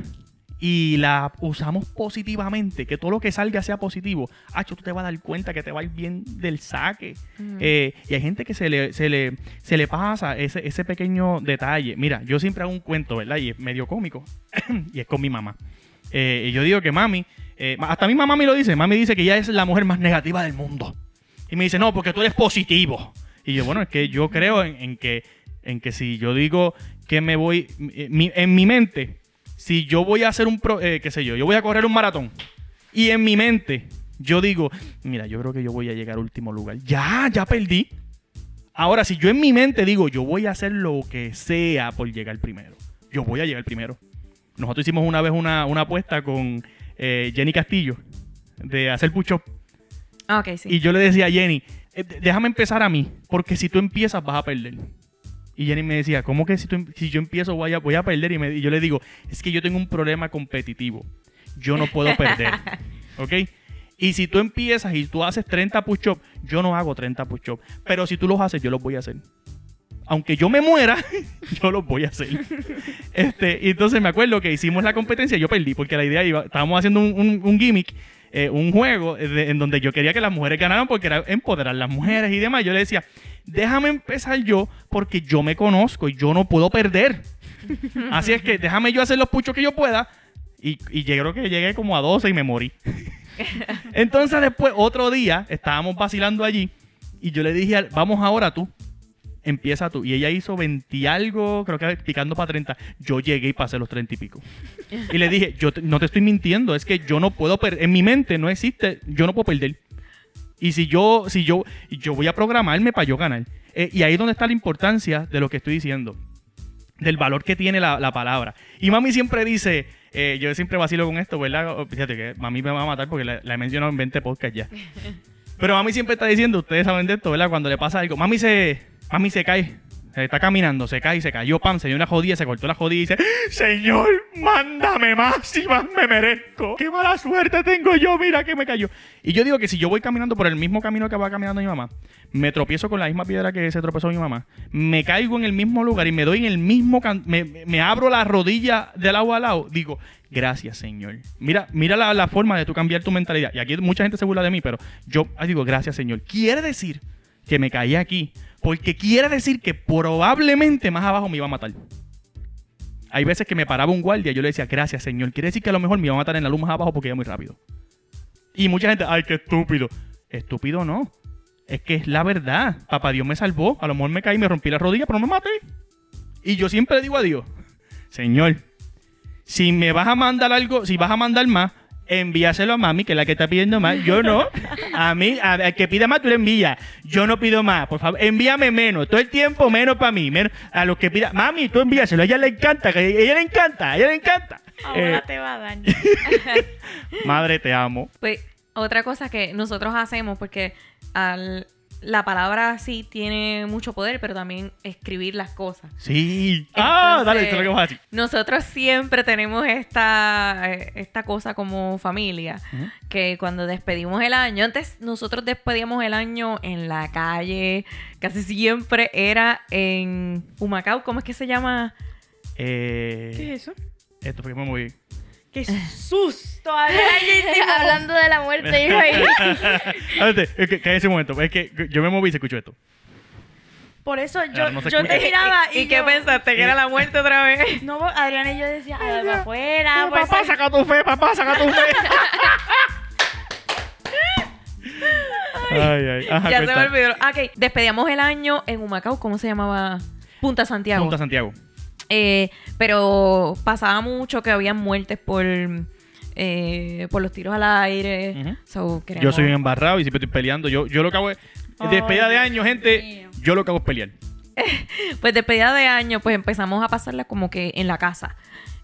y la usamos positivamente, que todo lo que salga sea positivo, acho, tú te vas a dar cuenta que te va a ir bien del saque. Ujú. Eh, y hay gente que se le, se le, se le pasa ese, ese pequeño detalle. Mira, yo siempre hago un cuento, ¿verdad? Y es medio cómico. [CLEARS THROAT] y es con mi mamá. Eh, y yo digo que mami, eh, hasta mi mamá me lo dice. Mami dice que ella es la mujer más negativa del mundo. Y me dice, no, porque tú eres positivo. Y yo, bueno, es que yo creo en, en que, en que si yo digo que me voy, mi- en mi mente, si yo voy a hacer un, pro, eh, qué sé yo, yo voy a correr un maratón. Y en mi mente, yo digo, mira, yo creo que yo voy a llegar a último lugar. Ya, ya perdí. Ahora, si yo en mi mente digo, yo voy a hacer lo que sea por llegar primero, yo voy a llegar primero. Nosotros hicimos una vez una, una apuesta con eh, Jenny Castillo de hacer push-up. Ah, ok, sí. Y yo le decía a Jenny, eh, déjame empezar a mí, porque si tú empiezas vas a perder. Y Jenny me decía, ¿cómo que si, tú em- si yo empiezo voy a, voy a perder? Y, me- y yo le digo, es que yo tengo un problema competitivo. Yo no puedo perder. [LAUGHS] ¿Ok? Y si tú empiezas y tú haces 30 push-ups, yo no hago 30 push-ups. Pero si tú los haces, yo los voy a hacer. Aunque yo me muera, [LAUGHS] yo los voy a hacer. [LAUGHS] Este, y entonces me acuerdo que hicimos la competencia y yo perdí, porque la idea iba, estábamos haciendo un, un- un gimmick, eh, un juego eh, de- en donde yo quería que las mujeres ganaran porque era empoderar a las mujeres y demás. Yo le decía, déjame empezar yo porque yo me conozco y yo no puedo perder. [LAUGHS] Así es que déjame yo hacer los puchos que yo pueda. Y, y yo creo que llegué como a 12 y me morí. [LAUGHS] Entonces después, otro día, estábamos vacilando allí y yo le dije, al- vamos ahora tú, empieza tú. Y ella hizo 20 y algo, creo que picando para 30. Yo llegué y pasé los 30 y pico. Y le dije, yo te- no te estoy mintiendo, es que yo no puedo perder, en mi mente no existe, yo no puedo perder. Y si yo, si yo, yo voy a programarme para yo ganar. Eh, y ahí es donde está la importancia de lo que estoy diciendo. Del valor que tiene la, la palabra. Y mami siempre dice, eh, yo siempre vacilo con esto, ¿verdad? Fíjate que mami me va a matar porque la, la he mencionado en 20 podcasts ya. [LAUGHS] Pero mami siempre está diciendo, ustedes saben de esto, ¿verdad? Cuando le pasa algo, mami se, mami se cae, se está caminando, se cae, se cayó, pam, se dio una jodida, se cortó la jodida y dice, Señor, mándame más y más me merezco. Qué mala suerte tengo yo, mira que me cayó. Y yo digo que si yo voy caminando por el mismo camino que va caminando mi mamá, me tropiezo con la misma piedra que se tropezó mi mamá, me caigo en el mismo lugar y me doy en el mismo, me, abro la rodilla del agua al lado, digo, gracias Señor. Mira, mira la, la forma de tú cambiar tu mentalidad. Y aquí mucha gente se burla de mí, pero yo digo, gracias Señor. Quiere decir que me caí aquí, porque quiere decir que probablemente más abajo me iba a matar. Hay veces que me paraba un guardia y yo le decía, gracias Señor. Quiere decir que a lo mejor me iba a matar en la luz más abajo porque iba muy rápido. Y mucha gente, ay, qué estúpido. Estúpido no. Es que es la verdad. Papá Dios me salvó. A lo mejor me caí, me rompí la rodilla, pero no me maté. Y yo siempre le digo a Dios, Señor, si me vas a mandar algo, si vas a mandar más, envíaselo a mami, que es la que está pidiendo más. Yo no. A mí, a- al que pida más, tú le envías. Yo no pido más. Por favor, envíame menos. Todo el tiempo menos para mí. Menos a los que pida. Mami, tú envíaselo. A ella le encanta. que- A ella le encanta. A ella le encanta. Ahora Eh, te va a dar. [LAUGHS] madre, te amo. Pues otra cosa que nosotros hacemos, porque al- la palabra sí tiene mucho poder, pero también escribir las cosas. Sí. ah, dale, esto es lo que vas a decir. Nosotros siempre tenemos esta, eh, esta cosa como familia, que cuando despedimos el año, antes nosotros despedíamos el año en la calle, casi siempre era en Humacao, ¿cómo es que se llama? Eh, ¿Qué es eso? Esto fue que me moví. ¡Qué susto! [LAUGHS] Hablando de la muerte, yo ahí. Espérate, es que, que ese momento. Es que yo me moví y se escuchó esto. Por eso yo, no yo te [LAUGHS] miraba y, ¿Y, qué pensaste? ¿Que era la muerte otra vez? [LAUGHS] No, Adrián y yo decía, ay, para afuera, papá, saca tu fe, papá, saca tu fe. ay, ay. Ajá, ya se me olvidó. Ok, despedíamos el año en Humacao, ¿cómo se llamaba? Punta Santiago. Punta Santiago. Eh, pero pasaba mucho que habían muertes por, eh, por los tiros al aire. So, Yo soy un embarrado y siempre estoy peleando. Yo, yo lo es. Ay, despedida de año, gente. mío. Yo lo hago es pelear. [LAUGHS] Pues despedida de año, pues empezamos a pasarla como que en la casa.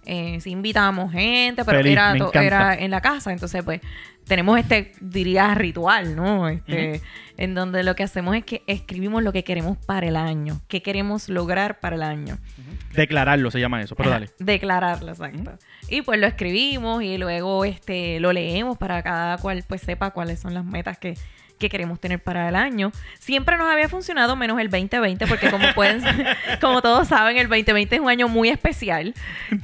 Eh, sí invitamos gente, pero Feliz, era, era en la casa. Entonces, pues, tenemos este, diría, ritual, ¿no? Este, En donde lo que hacemos es que escribimos lo que queremos para el año. ¿Qué queremos lograr para el año? Declararlo se llama eso, pero dale. Declararlo, exacto. Y pues lo escribimos y luego este lo leemos para cada cual pues sepa cuáles son las metas que, que queremos tener para el año. Siempre nos había funcionado menos el 2020 porque como pueden [LAUGHS] [LAUGHS] como todos saben el 2020 es un año muy especial.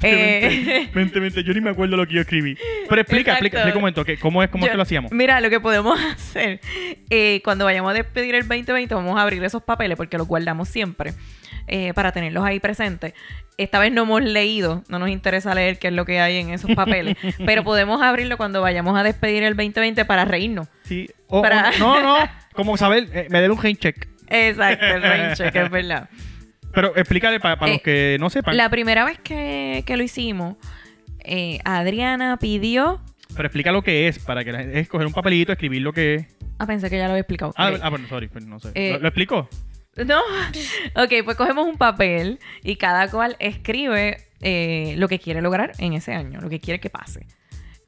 Eh, Mente, mente, yo ni me acuerdo lo que yo escribí. Pero explica, Exacto. explica, explica un momento, que ¿cómo es, cómo es que lo hacíamos? Mira, lo que podemos [LAUGHS] hacer eh, cuando vayamos a despedir el 2020 vamos a abrir esos papeles porque los guardamos siempre. Eh, para tenerlos ahí presentes. Esta vez no hemos leído, no nos interesa leer qué es lo que hay en esos papeles, [LAUGHS] pero podemos abrirlo cuando vayamos a despedir el 2020 para reírnos. Sí. O- o- Para- no, no. Como saber, eh, me debe un rain check. Exacto, el rain [LAUGHS] check, es verdad. Pero explícale para Eh, los que no sepan. La primera vez que, que lo hicimos, eh, Adriana pidió. Pero explica lo que es, para que la gente, es coger un papelito, escribir lo que es. Ah, pensé que ya lo había explicado. Ah, ah, bueno, sorry, pues no sé. Eh, ¿Lo, lo explicó? No. [LAUGHS] Ok, pues cogemos un papel y cada cual escribe eh, lo que quiere lograr en ese año, lo que quiere que pase.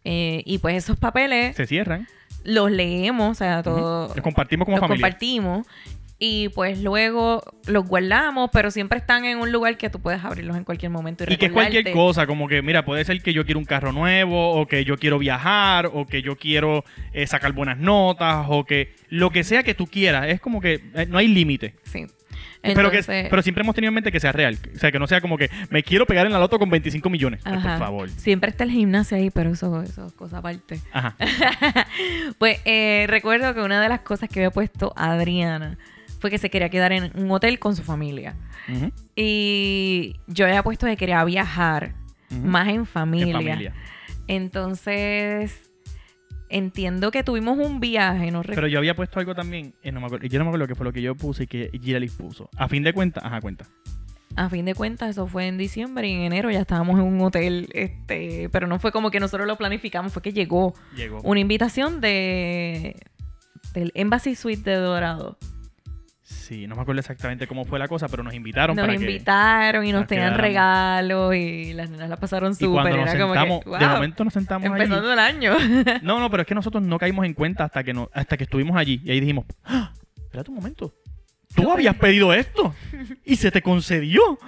Eh, y pues esos papeles Se cierran. los leemos, o sea, todo. Los compartimos como los familia. compartimos. Y pues luego los guardamos, pero siempre están en un lugar que tú puedes abrirlos en cualquier momento. Y, Y que es cualquier cosa, como que, mira, puede ser que yo quiero un carro nuevo, o que yo quiero viajar, o que yo quiero eh, sacar buenas notas, o que lo que sea que tú quieras. Es como que eh, no hay límite. Sí. Pero, que, pero siempre hemos tenido en mente que sea real. O sea, que no sea como que me quiero pegar en la loto con 25 millones. Por favor. Siempre está el gimnasio ahí, pero eso, eso es cosa aparte. Ajá. [LAUGHS] pues eh, recuerdo que una de las cosas que había puesto Adriana fue que se quería quedar en un hotel con su familia. Y yo había puesto que quería viajar más en En familia. familia. Entonces, entiendo que tuvimos un viaje, no recuerdo. Pero yo había puesto algo también, eh, no me acuerdo, yo no me acuerdo qué fue lo que yo puse y que Giralis puso. A fin de cuentas, ajá, cuenta. A fin de cuentas, eso fue en diciembre y en enero ya estábamos en un hotel, este, pero no fue como que nosotros lo planificamos, fue que llegó Llegó. una invitación de, del Embassy Suite de Dorado. Sí, no me acuerdo exactamente cómo fue la cosa, pero nos invitaron Nos para que... invitaron y nos nos tenían regalos y las nenas la pasaron súper. como de momento nos sentamos allí. empezando el año. [LAUGHS] No, no, pero es que nosotros no caímos en cuenta hasta que no, hasta que estuvimos allí. Y ahí dijimos, ¡Ah! espérate un momento. Tú habías pedido esto y se te concedió.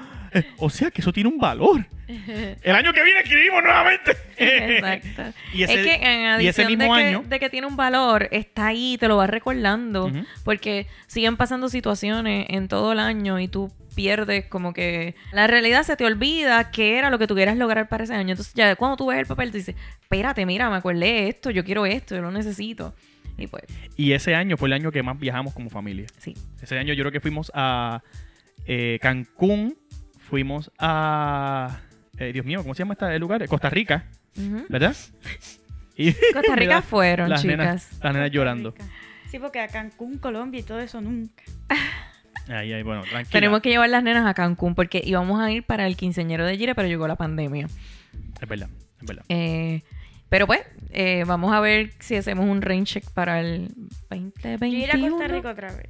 O sea que eso tiene un valor. El año que viene escribimos nuevamente. Exacto. [LAUGHS] Y ese- es que en y ese adición mismo de, que, año- de que tiene un valor, está ahí, te lo vas recordando, porque siguen pasando situaciones en todo el año y tú pierdes como que la realidad se te olvida qué era lo que tú quieras lograr para ese año. Entonces ya cuando tú ves el papel, tú dices, espérate, mira, me acordé de esto, yo quiero esto, yo lo necesito. Y pues, Y ese año fue el año que más viajamos como familia. sí. Ese año yo creo que fuimos a eh, Cancún, fuimos a... eh, Dios mío, ¿cómo se llama este lugar? Costa Rica. ¿verdad? [LAUGHS] Y [LAUGHS] Costa Rica fueron, las chicas. Nenas, las nenas llorando. Sí, porque a Cancún, Colombia y todo eso nunca. [LAUGHS] Ahí, ahí, bueno, tranquila. Tenemos que llevar las nenas a Cancún porque íbamos a ir para el quinceañero de Gire, pero llegó la pandemia. Es verdad, es verdad. Eh, pero pues, eh, vamos a ver si hacemos un rain check para el Yo ir a 2021. Costa Rica otra vez.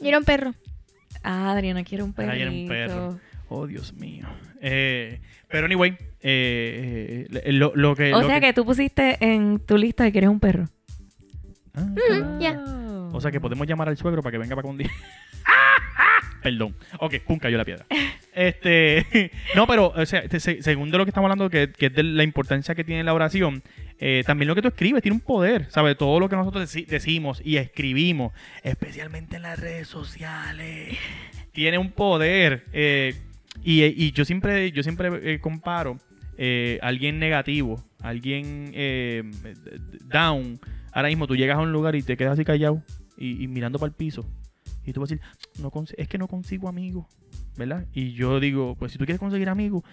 Y era un perro. Ah, Adriana quiere un perrito. Ahí era un perro. Oh, Dios mío. Eh, pero anyway, eh, eh, lo, lo que... O lo sea que... tú pusiste en tu lista que quieres un perro. Ah, ya. O sea que podemos llamar al suegro para que venga para con día. [LAUGHS] Perdón. Ok, pum, cayó la piedra. Este, [LAUGHS] no, pero, o sea, se- según de lo que estamos hablando, que, es de la importancia que tiene la oración, eh, también lo que tú escribes tiene un poder, ¿sabes? Todo lo que nosotros deci- decimos y escribimos, especialmente en las redes sociales, tiene un poder. eh, y, yo siempre, yo siempre eh, comparo eh, alguien negativo, alguien eh, down. Ahora mismo tú llegas a un lugar y te quedas así callado y mirando para el piso. Y tú vas a decir, es que no consigo amigos, ¿verdad? Y yo digo, pues si tú quieres conseguir amigos,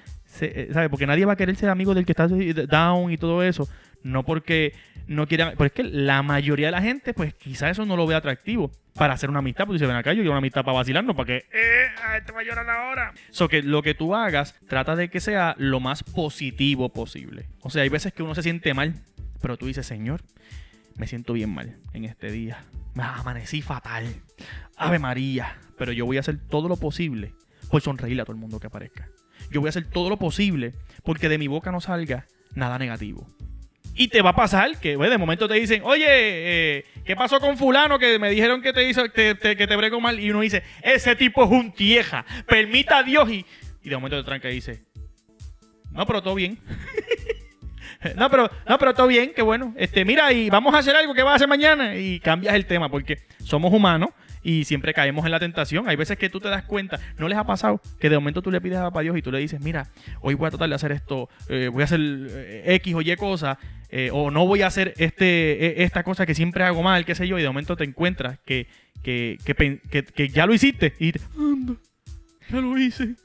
eh, ¿sabes? Porque nadie va a querer ser amigo del que está down y todo eso. No porque no quieran, pero es que la mayoría de la gente, pues quizás eso no lo ve atractivo para hacer una amistad. Porque dice, ven acá, yo quiero una amistad para vacilarnos, para que, eh, te va a llorar ahora. So que lo que tú hagas, trata de que sea lo más positivo posible. O sea, hay veces que uno se siente mal, pero tú dices, Señor, me siento bien mal en este día. Me amanecí fatal. Ave María. Pero yo voy a hacer todo lo posible por sonreírle a todo el mundo que aparezca. Yo voy a hacer todo lo posible porque de mi boca no salga nada negativo. Y te va a pasar que pues, de momento te dicen, oye, eh, ¿qué pasó con fulano que me dijeron que te hizo, te- te- que te bregó mal? Y uno dice, ese tipo es un tieja, permita a Dios. Y, y de momento te tranca y dice, no, pero todo bien. [LAUGHS] No, pero, no, pero todo bien, qué bueno. Este, mira, y vamos a hacer algo que vas a hacer mañana. Y cambias el tema, porque somos humanos y siempre caemos en la tentación. Hay veces que tú te das cuenta, no les ha pasado que de momento tú le pides a Dios y tú le dices, mira, hoy voy a tratar de hacer esto, eh, voy a hacer eh, X o Y cosa, eh, o no voy a hacer este, eh, esta cosa que siempre hago mal, qué sé yo, y de momento te encuentras que, que- que ya lo hiciste y te, anda, ya lo hice,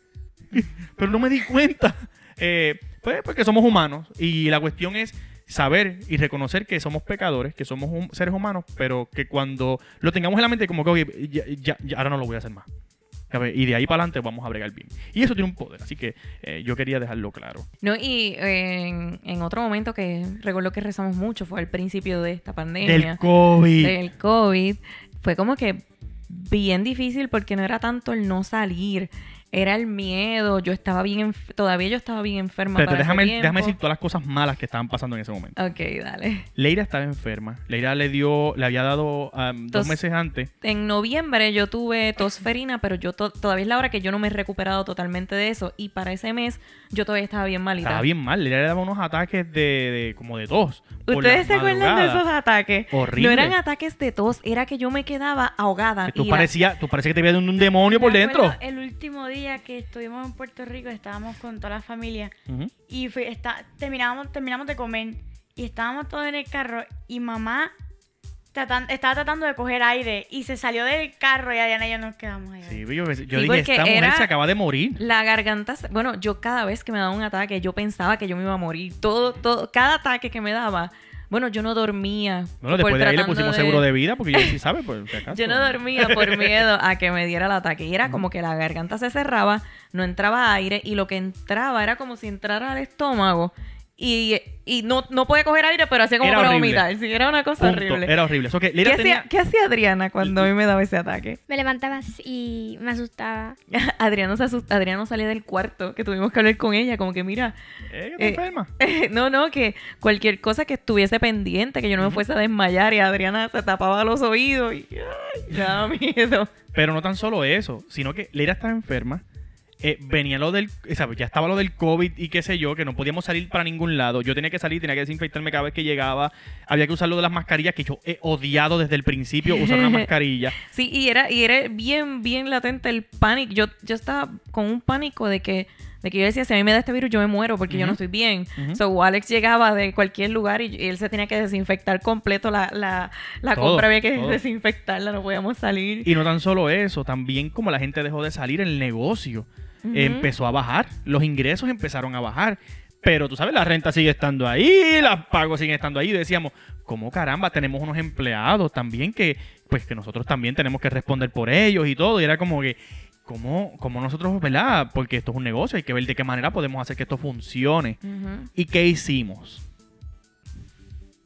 [LAUGHS] pero no me di cuenta. Eh, pues porque somos humanos y la cuestión es saber y reconocer que somos pecadores, que somos hum- seres humanos, pero que cuando lo tengamos en la mente como que, ya, ya- ya, ahora no lo voy a hacer más. Y de ahí para adelante vamos a bregar bien. Y eso tiene un poder, así que eh, yo quería dejarlo claro. No, y eh, en, en otro momento que recuerdo que rezamos mucho fue al principio de esta pandemia. Del COVID. del COVID, fue como que bien difícil porque no era tanto el no salir, era el miedo. Yo estaba bien, todavía yo estaba bien enferma. Pero para déjame, déjame decir todas las cosas malas que estaban pasando en ese momento. Ok, dale. Leira estaba enferma. Leira le dio, le había dado um, dos meses antes. En noviembre yo tuve tosferina, pero yo to- todavía es la hora que yo no me he recuperado totalmente de eso. Y para ese mes yo todavía estaba bien malita. Estaba bien mal. Leira le daba unos ataques de, de- como de tos. ¿Ustedes se acuerdan de esos ataques? Horrible. No eran ataques de tos, era que yo me quedaba ahogada. Que tú y la- parecía, tú parecía que te había dado un demonio por dentro. El último día que estuvimos en Puerto Rico, estábamos con toda la familia Ujú. y fue- está, terminamos, terminamos de comer y estábamos todos en el carro y mamá tratan- estaba tratando de coger aire y se salió del carro y Adriana y yo nos quedamos ahí. Sí, yo, yo Sí, dije, esta mujer era- se acaba de morir. La garganta, bueno, yo cada vez que me daba un ataque, yo pensaba que yo me iba a morir. Todo, todo, cada ataque que me daba, bueno, yo no dormía. Bueno, por después de ahí le pusimos seguro de vida porque yo sí sabe, pues, si acaso. [LAUGHS] Yo no dormía por miedo a que me diera el ataque. Y era como que la garganta se cerraba, no entraba aire y lo que entraba era como si entrara al estómago y, y no, no podía coger aire, pero hacía como Era para horrible. vomitar. Sí, era una cosa Punto. horrible. Era horrible. So que ¿Qué, hacía, tenía... qué hacía Adriana cuando a mí me daba ese ataque? Me levantaba y me asustaba. [LAUGHS] Adriana, se asust- Adriana salía del cuarto, que tuvimos que hablar con ella, como que mira, Eh, Eh, enferma. [LAUGHS] no, no, que cualquier cosa que estuviese pendiente, que yo no me fuese a desmayar y Adriana se tapaba los oídos y ay, me daba miedo. Pero no tan solo eso, sino que Leira estaba enferma. Eh, venía lo del, sea, ya estaba lo del COVID y qué sé yo, que no podíamos salir para ningún lado. Yo tenía que salir, tenía que desinfectarme cada vez que llegaba. Había que usar lo de las mascarillas, que yo he odiado desde el principio usar una [LAUGHS] mascarilla. Sí, y era, y era bien, bien latente el pánico. Yo, yo estaba con un pánico de que, de que yo decía, si a mí me da este virus, yo me muero porque yo no estoy bien. Ujú. So, Alex llegaba de cualquier lugar y, y él se tenía que desinfectar completo la, la, la Todo, compra, había que todo. desinfectarla, no podíamos salir. Y no tan solo eso, también como la gente dejó de salir, el negocio Empezó a bajar. Los ingresos empezaron a bajar. Pero tú sabes, la renta sigue estando ahí, los pagos siguen estando ahí. Decíamos, ¿cómo caramba? Tenemos unos empleados también que, pues que nosotros también tenemos que responder por ellos y todo. Y era como que, ¿cómo, cómo nosotros, verdad? Porque esto es un negocio, hay que ver de qué manera podemos hacer que esto funcione. ¿Y qué hicimos?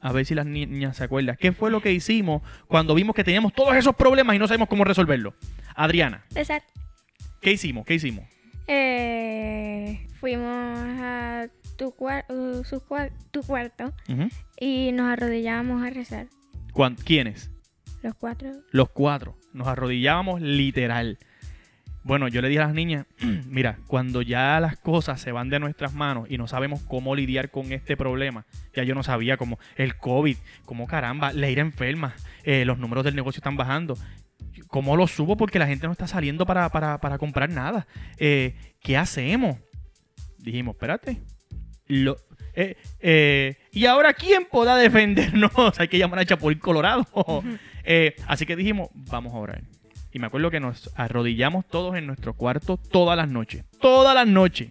A ver si las niñas se acuerdan. ¿Qué fue lo que hicimos cuando vimos que teníamos todos esos problemas y no sabemos cómo resolverlo? Adriana, ¿qué hicimos? ¿Qué hicimos? Eh, fuimos a tu, cuar- uh, su cuar- tu cuarto y nos arrodillábamos a rezar. ¿Cuán- ¿Quiénes? Los cuatro. Los cuatro. Nos arrodillábamos literal. Bueno, yo le dije a las niñas, [CLEARS THROAT] mira, cuando ya las cosas se van de nuestras manos y no sabemos cómo lidiar con este problema, ya yo no sabía cómo el COVID, cómo caramba, Leira enferma, eh, los números del negocio están bajando. ¿Cómo lo subo? Porque la gente no está saliendo para, para- para comprar nada. Eh, ¿Qué hacemos? Dijimos, espérate. Lo, eh, eh, ¿Y ahora quién podrá defendernos? [LAUGHS] Hay que llamar a Chapulín Colorado. Así que dijimos, vamos a orar. Y me acuerdo que nos arrodillamos todos en nuestro cuarto todas las noches. Todas las noches.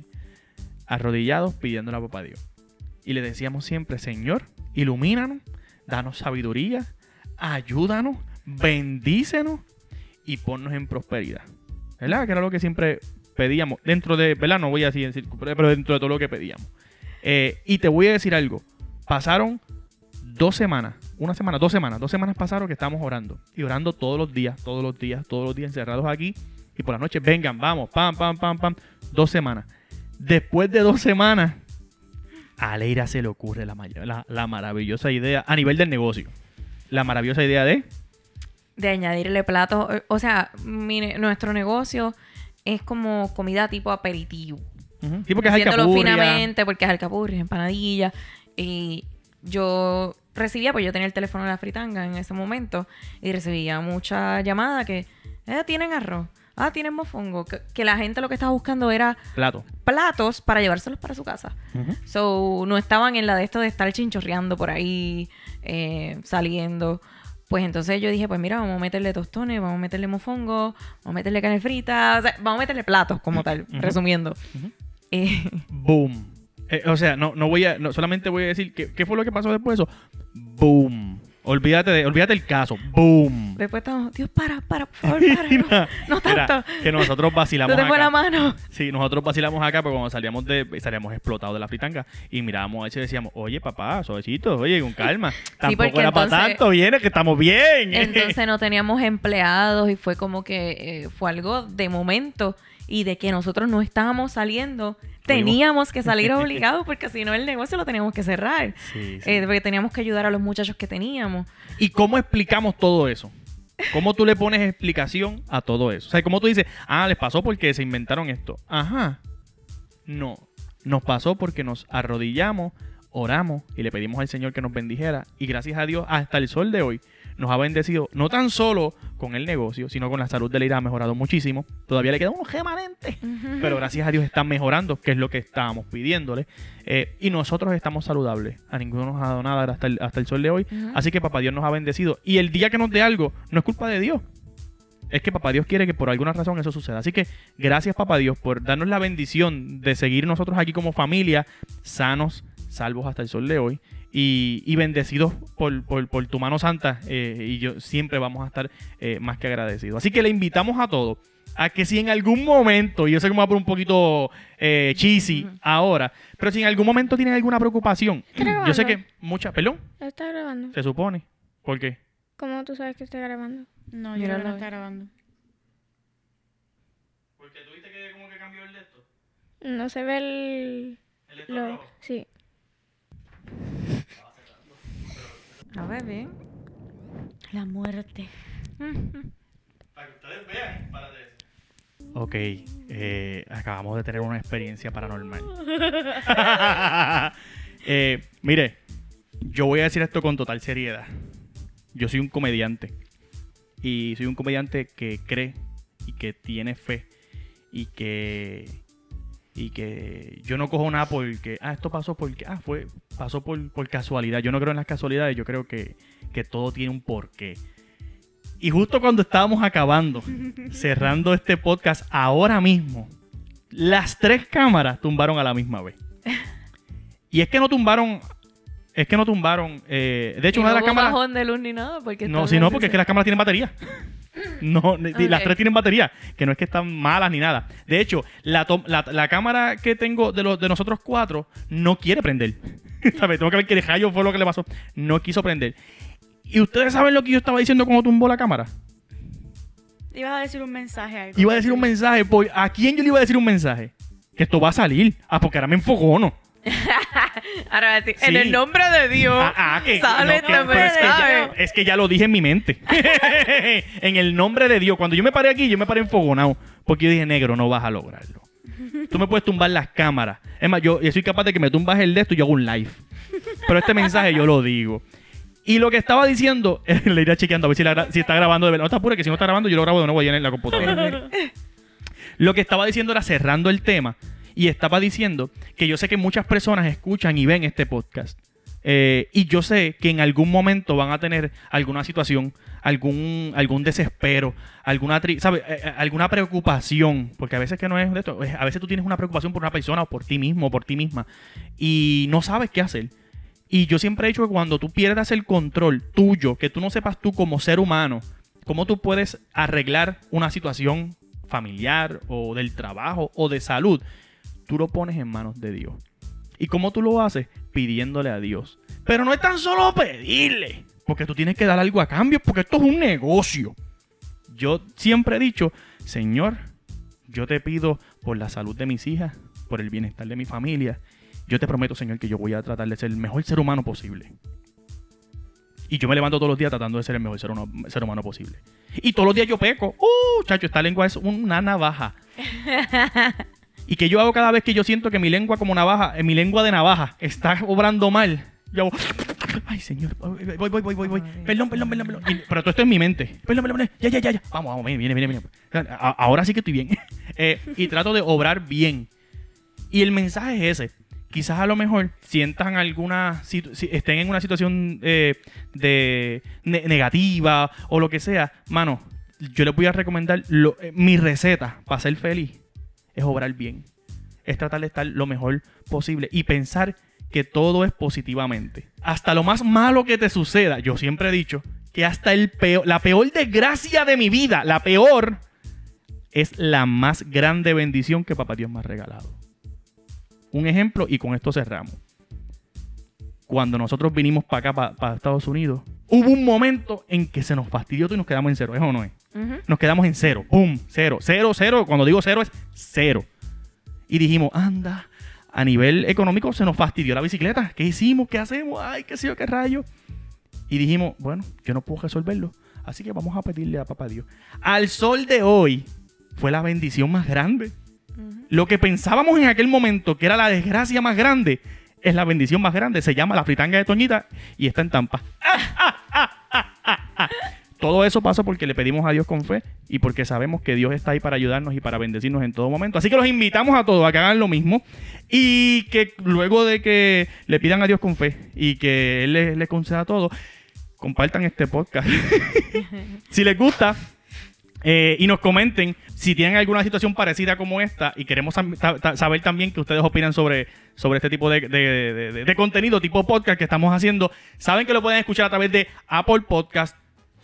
Arrodillados pidiéndole a papá Dios. Y le decíamos siempre, Señor, ilumínanos, danos sabiduría, ayúdanos, bendícenos y ponnos en prosperidad. ¿Verdad? Que era lo que siempre pedíamos. Dentro de, ¿verdad? No voy a decir, pero dentro de todo lo que pedíamos. Eh, y te voy a decir algo. Pasaron dos semanas, una semana, dos semanas, dos semanas pasaron que estábamos orando. Y orando todos los días, todos los días, todos los días encerrados aquí. Y por la noche, vengan, vamos, pam, pam, pam, pam. Dos semanas. Después de dos semanas, a Leira se le ocurre la, la, la maravillosa idea, a nivel del negocio, la maravillosa idea de... de añadirle platos. O sea, mire, nuestro negocio es como comida tipo aperitivo. Ujú, Sí, porque es alcapurria. finamente, porque es alcapurria, empanadilla. Y yo recibía, pues yo tenía el teléfono de la fritanga en ese momento, y recibía mucha llamada que, eh, tienen arroz, ah, tienen mofongo. Que, que la gente lo que estaba buscando era Plato. platos para llevárselos para su casa. So, no estaban en la de esto de estar chinchorreando por ahí, eh, saliendo. Pues entonces yo dije, pues mira, vamos a meterle tostones, vamos a meterle mofongo, vamos a meterle carne frita, o sea, vamos a meterle platos como tal, resumiendo. Eh, Boom. Eh, o sea, no, no voy a, no, solamente voy a decir que, qué fue lo que pasó después de eso. Boom. Olvídate, de, olvídate el caso. Boom. después estamos, Dios, para, para, por favor, [LAUGHS] para. No, Mira, no mira, tanto. que nosotros [LAUGHS] vacilamos acá. la mano. Sí, nosotros vacilamos acá, pero cuando salíamos de, salíamos explotados de la fritanga y mirábamos a eso y decíamos, oye papá, suavecito, oye, con calma. [LAUGHS] Tampoco era para tanto, viene que estamos bien. Entonces no teníamos empleados y fue como que eh, fue algo de momento y de que nosotros no estábamos saliendo, teníamos que salir [LAUGHS] obligados porque si no el negocio lo teníamos que cerrar. Sí, sí. Eh, porque teníamos que ayudar a los muchachos que teníamos. ¿Y cómo explicamos todo eso? ¿Cómo tú le pones explicación a todo eso? O sea, ¿cómo tú dices, ah, les pasó porque se inventaron esto? Ajá. No. Nos pasó porque nos arrodillamos, oramos y le pedimos al Señor que nos bendijera. Y gracias a Dios, hasta el sol de hoy, nos ha bendecido no tan solo con el negocio, sino con la salud de Leira ha mejorado muchísimo. Todavía le queda unos remanentes. Pero gracias a Dios está mejorando, que es lo que estábamos pidiéndole. Eh, y nosotros estamos saludables. A ninguno nos ha dado nada hasta el, hasta el sol de hoy. Así que papá Dios nos ha bendecido. Y el día que nos dé algo, no es culpa de Dios. Es que papá Dios quiere que por alguna razón eso suceda. Así que gracias papá Dios por darnos la bendición de seguir nosotros aquí como familia, sanos, salvos hasta el sol de hoy. Y, y bendecidos por, por- por tu mano santa. eh, y yo siempre vamos a estar eh, más que agradecidos. Así que le invitamos a todos a que si en algún momento, y yo sé que me voy a poner un poquito eh, cheesy ahora, pero si en algún momento tienen alguna preocupación, ¿Está yo sé que muchas, perdón, ¿Está grabando? se supone. ¿Por qué? ¿Cómo tú sabes que está grabando? No, yo no ahí. está grabando. Porque tuviste que como que cambió el de esto. No se ve el... El Lo... Sí. A ver, bien. La muerte. Para que ustedes vean, párate. Ok, eh, acabamos de tener una experiencia paranormal. [LAUGHS] Eh, mire, yo voy a decir esto con total seriedad. Yo soy un comediante. Y soy un comediante que cree y que tiene fe. Y que. Y que yo no cojo nada porque. Ah, esto pasó porque. Ah, fue. Pasó por, por casualidad. Yo no creo en las casualidades. Yo creo que, que todo tiene un porqué. Y justo cuando estábamos acabando, [LAUGHS] cerrando este podcast, ahora mismo, las tres cámaras tumbaron a la misma vez. Y es que no tumbaron. Es que no tumbaron. eh, de hecho, Y una no de las hubo cámaras. bajón de luz ni nada. Porque No, están si no, en porque es que las cámaras tienen batería. [LAUGHS] [LAUGHS] No, ni- las tres tienen batería, que no es que están malas ni nada. De hecho, la, la, la cámara que tengo de, los, de nosotros cuatro no quiere prender. [LAUGHS] ¿Sabes? Tengo que ver qué rayo fue lo que le pasó. No quiso prender. ¿Y ustedes saben lo que yo estaba diciendo cuando tumbó la cámara? Ibas a decir un mensaje algo. Iba a decir un mensaje. por- ¿A quién yo le iba a decir un mensaje? Que esto va a salir. Ah, porque ahora me enfogono. [LAUGHS] Ahora decir, en Sí. el nombre de Dios. Ah, ah, que, sale no, que- este pero es, que ya, mensaje. es que ya lo dije en mi mente. [LAUGHS] en el nombre de Dios. Cuando yo me paré aquí, yo me paré enfogonado. Porque yo dije, negro, no vas a lograrlo. Tú me puedes tumbar las cámaras. Es más, yo, yo soy capaz de que me tumbas el de esto y yo hago un live. Pero este mensaje yo lo digo. Y lo que estaba diciendo, [LAUGHS] le iré chequeando a ver si, la si está grabando de verdad. No te apures, que si no está grabando, yo lo grabo de nuevo allá en la computadora. Lo que estaba diciendo era cerrando el tema y estaba diciendo que yo sé que muchas personas escuchan y ven este podcast. Eh, y yo sé que en algún momento van a tener alguna situación, algún, algún desespero, alguna, tri-. Eh, eh, alguna preocupación, porque a veces que no es de esto, es- a veces tú tienes una preocupación por una persona o por ti mismo o por ti misma y no sabes qué hacer. Y yo siempre he dicho que cuando tú pierdas el control tuyo, que tú no sepas tú como ser humano, cómo tú puedes arreglar una situación familiar o del trabajo o de salud, tú lo pones en manos de Dios. ¿Y cómo tú lo haces? Pidiéndole a Dios. Pero no es tan solo pedirle, porque tú tienes que dar algo a cambio, porque esto es un negocio. Yo siempre he dicho, Señor, yo te pido por la salud de mis hijas, por el bienestar de mi familia. Yo te prometo, Señor, que yo voy a tratar de ser el mejor ser humano posible. Y yo me levanto todos los días tratando de ser el mejor ser, humano- posible. Y todos los días yo peco. ¡Uh, chacho! Esta lengua es una navaja. [LAUGHS] ¿Y que yo hago cada vez que yo siento que mi lengua como navaja, eh, mi lengua de navaja, está obrando mal? Yo hago, ay señor, voy, voy, voy, voy, voy. Perdón, perdón, perdón, perdón. Y- pero todo esto es en mi mente. Perdón, perdón, perdón. Ya, ya, ya, ya. Vamos, vamos, viene, viene, viene. Ahora sí que estoy bien. [LAUGHS] Eh, y trato de obrar bien. Y el mensaje es ese. Quizás a lo mejor sientan alguna, si estén en una situación eh, de ne- negativa o lo que sea, mano, yo les voy a recomendar lo- eh, mi receta para ser feliz es obrar bien. Es tratar de estar lo mejor posible y pensar que todo es positivamente. Hasta lo más malo que te suceda, yo siempre he dicho que hasta el peor, la peor desgracia de mi vida, la peor, es la más grande bendición que Papá Dios me ha regalado. Un ejemplo y con esto cerramos. Cuando nosotros vinimos para acá, para Estados Unidos, hubo un momento en que se nos fastidió todo y nos quedamos en cero. ¿Es o no es? Nos quedamos en cero. ¡Pum! Cero. Cero, cero. Cuando digo cero es cero. Y dijimos, anda, a nivel económico se nos fastidió la bicicleta. ¿Qué hicimos? ¿Qué hacemos? Ay, qué sé yo, qué rayo. Y dijimos, bueno, yo no puedo resolverlo. Así que vamos a pedirle a papá Dios. Al sol de hoy fue la bendición más grande. Lo que pensábamos en aquel momento que era la desgracia más grande es la bendición más grande. Se llama la fritanga de Toñita y está en Tampa. [LAUGHS] Todo eso pasa porque le pedimos a Dios con fe y porque sabemos que Dios está ahí para ayudarnos y para bendecirnos en todo momento. Así que los invitamos a todos a que hagan lo mismo y que luego de que le pidan a Dios con fe y que Él les, les conceda todo, compartan este podcast. [LAUGHS] si les gusta eh, y nos comenten si tienen alguna situación parecida como esta y queremos saber también que ustedes opinan sobre, sobre este tipo de- de- de contenido, tipo podcast que estamos haciendo. Saben que lo pueden escuchar a través de Apple Podcast,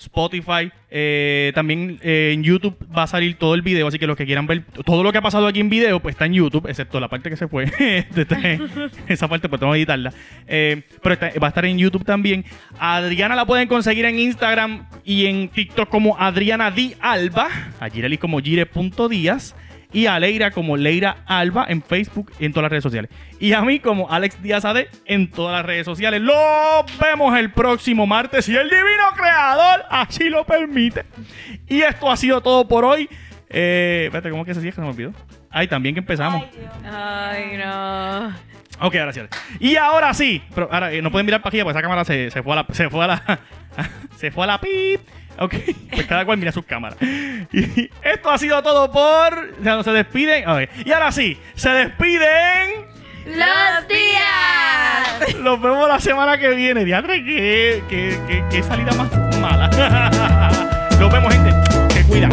Spotify. eh, también eh, en YouTube va a salir todo el video. Así que los que quieran ver todo lo que ha pasado aquí en video, pues está en YouTube, excepto la parte que se fue. [LAUGHS] Este, [LAUGHS] Esa parte, pues tengo que editarla. Eh, pero está- va a estar en YouTube también. A Adriana la pueden conseguir en Instagram y en TikTok como Adriana Di Alba. A Gireli como Gire.díaz. Y a Leira como Leira Alba en Facebook y en todas las redes sociales. Y a mí como Alex Díaz AD en todas las redes sociales. Los vemos el próximo martes si el divino creador así lo permite. Y esto ha sido todo por hoy. Eh, espérate, ¿cómo que se sigue? Se me olvidó. Ay, también que empezamos. Ay, no. Ok, ahora sí. ahora sí. Y ahora sí. Pero ahora eh, no pueden mirar para aquí porque esa cámara se, se fue a la. Se fue a la. [LAUGHS] se fue a la pip. Ok, pues cada cual mira sus cámaras. Y esto ha sido todo por. Ya no se despiden. A. Y ahora sí, se despiden. ¡Los días! Los vemos la semana que viene. Diadre, qué, qué, qué, qué salida más mala. [LAUGHS] Nos vemos, gente. Que cuida.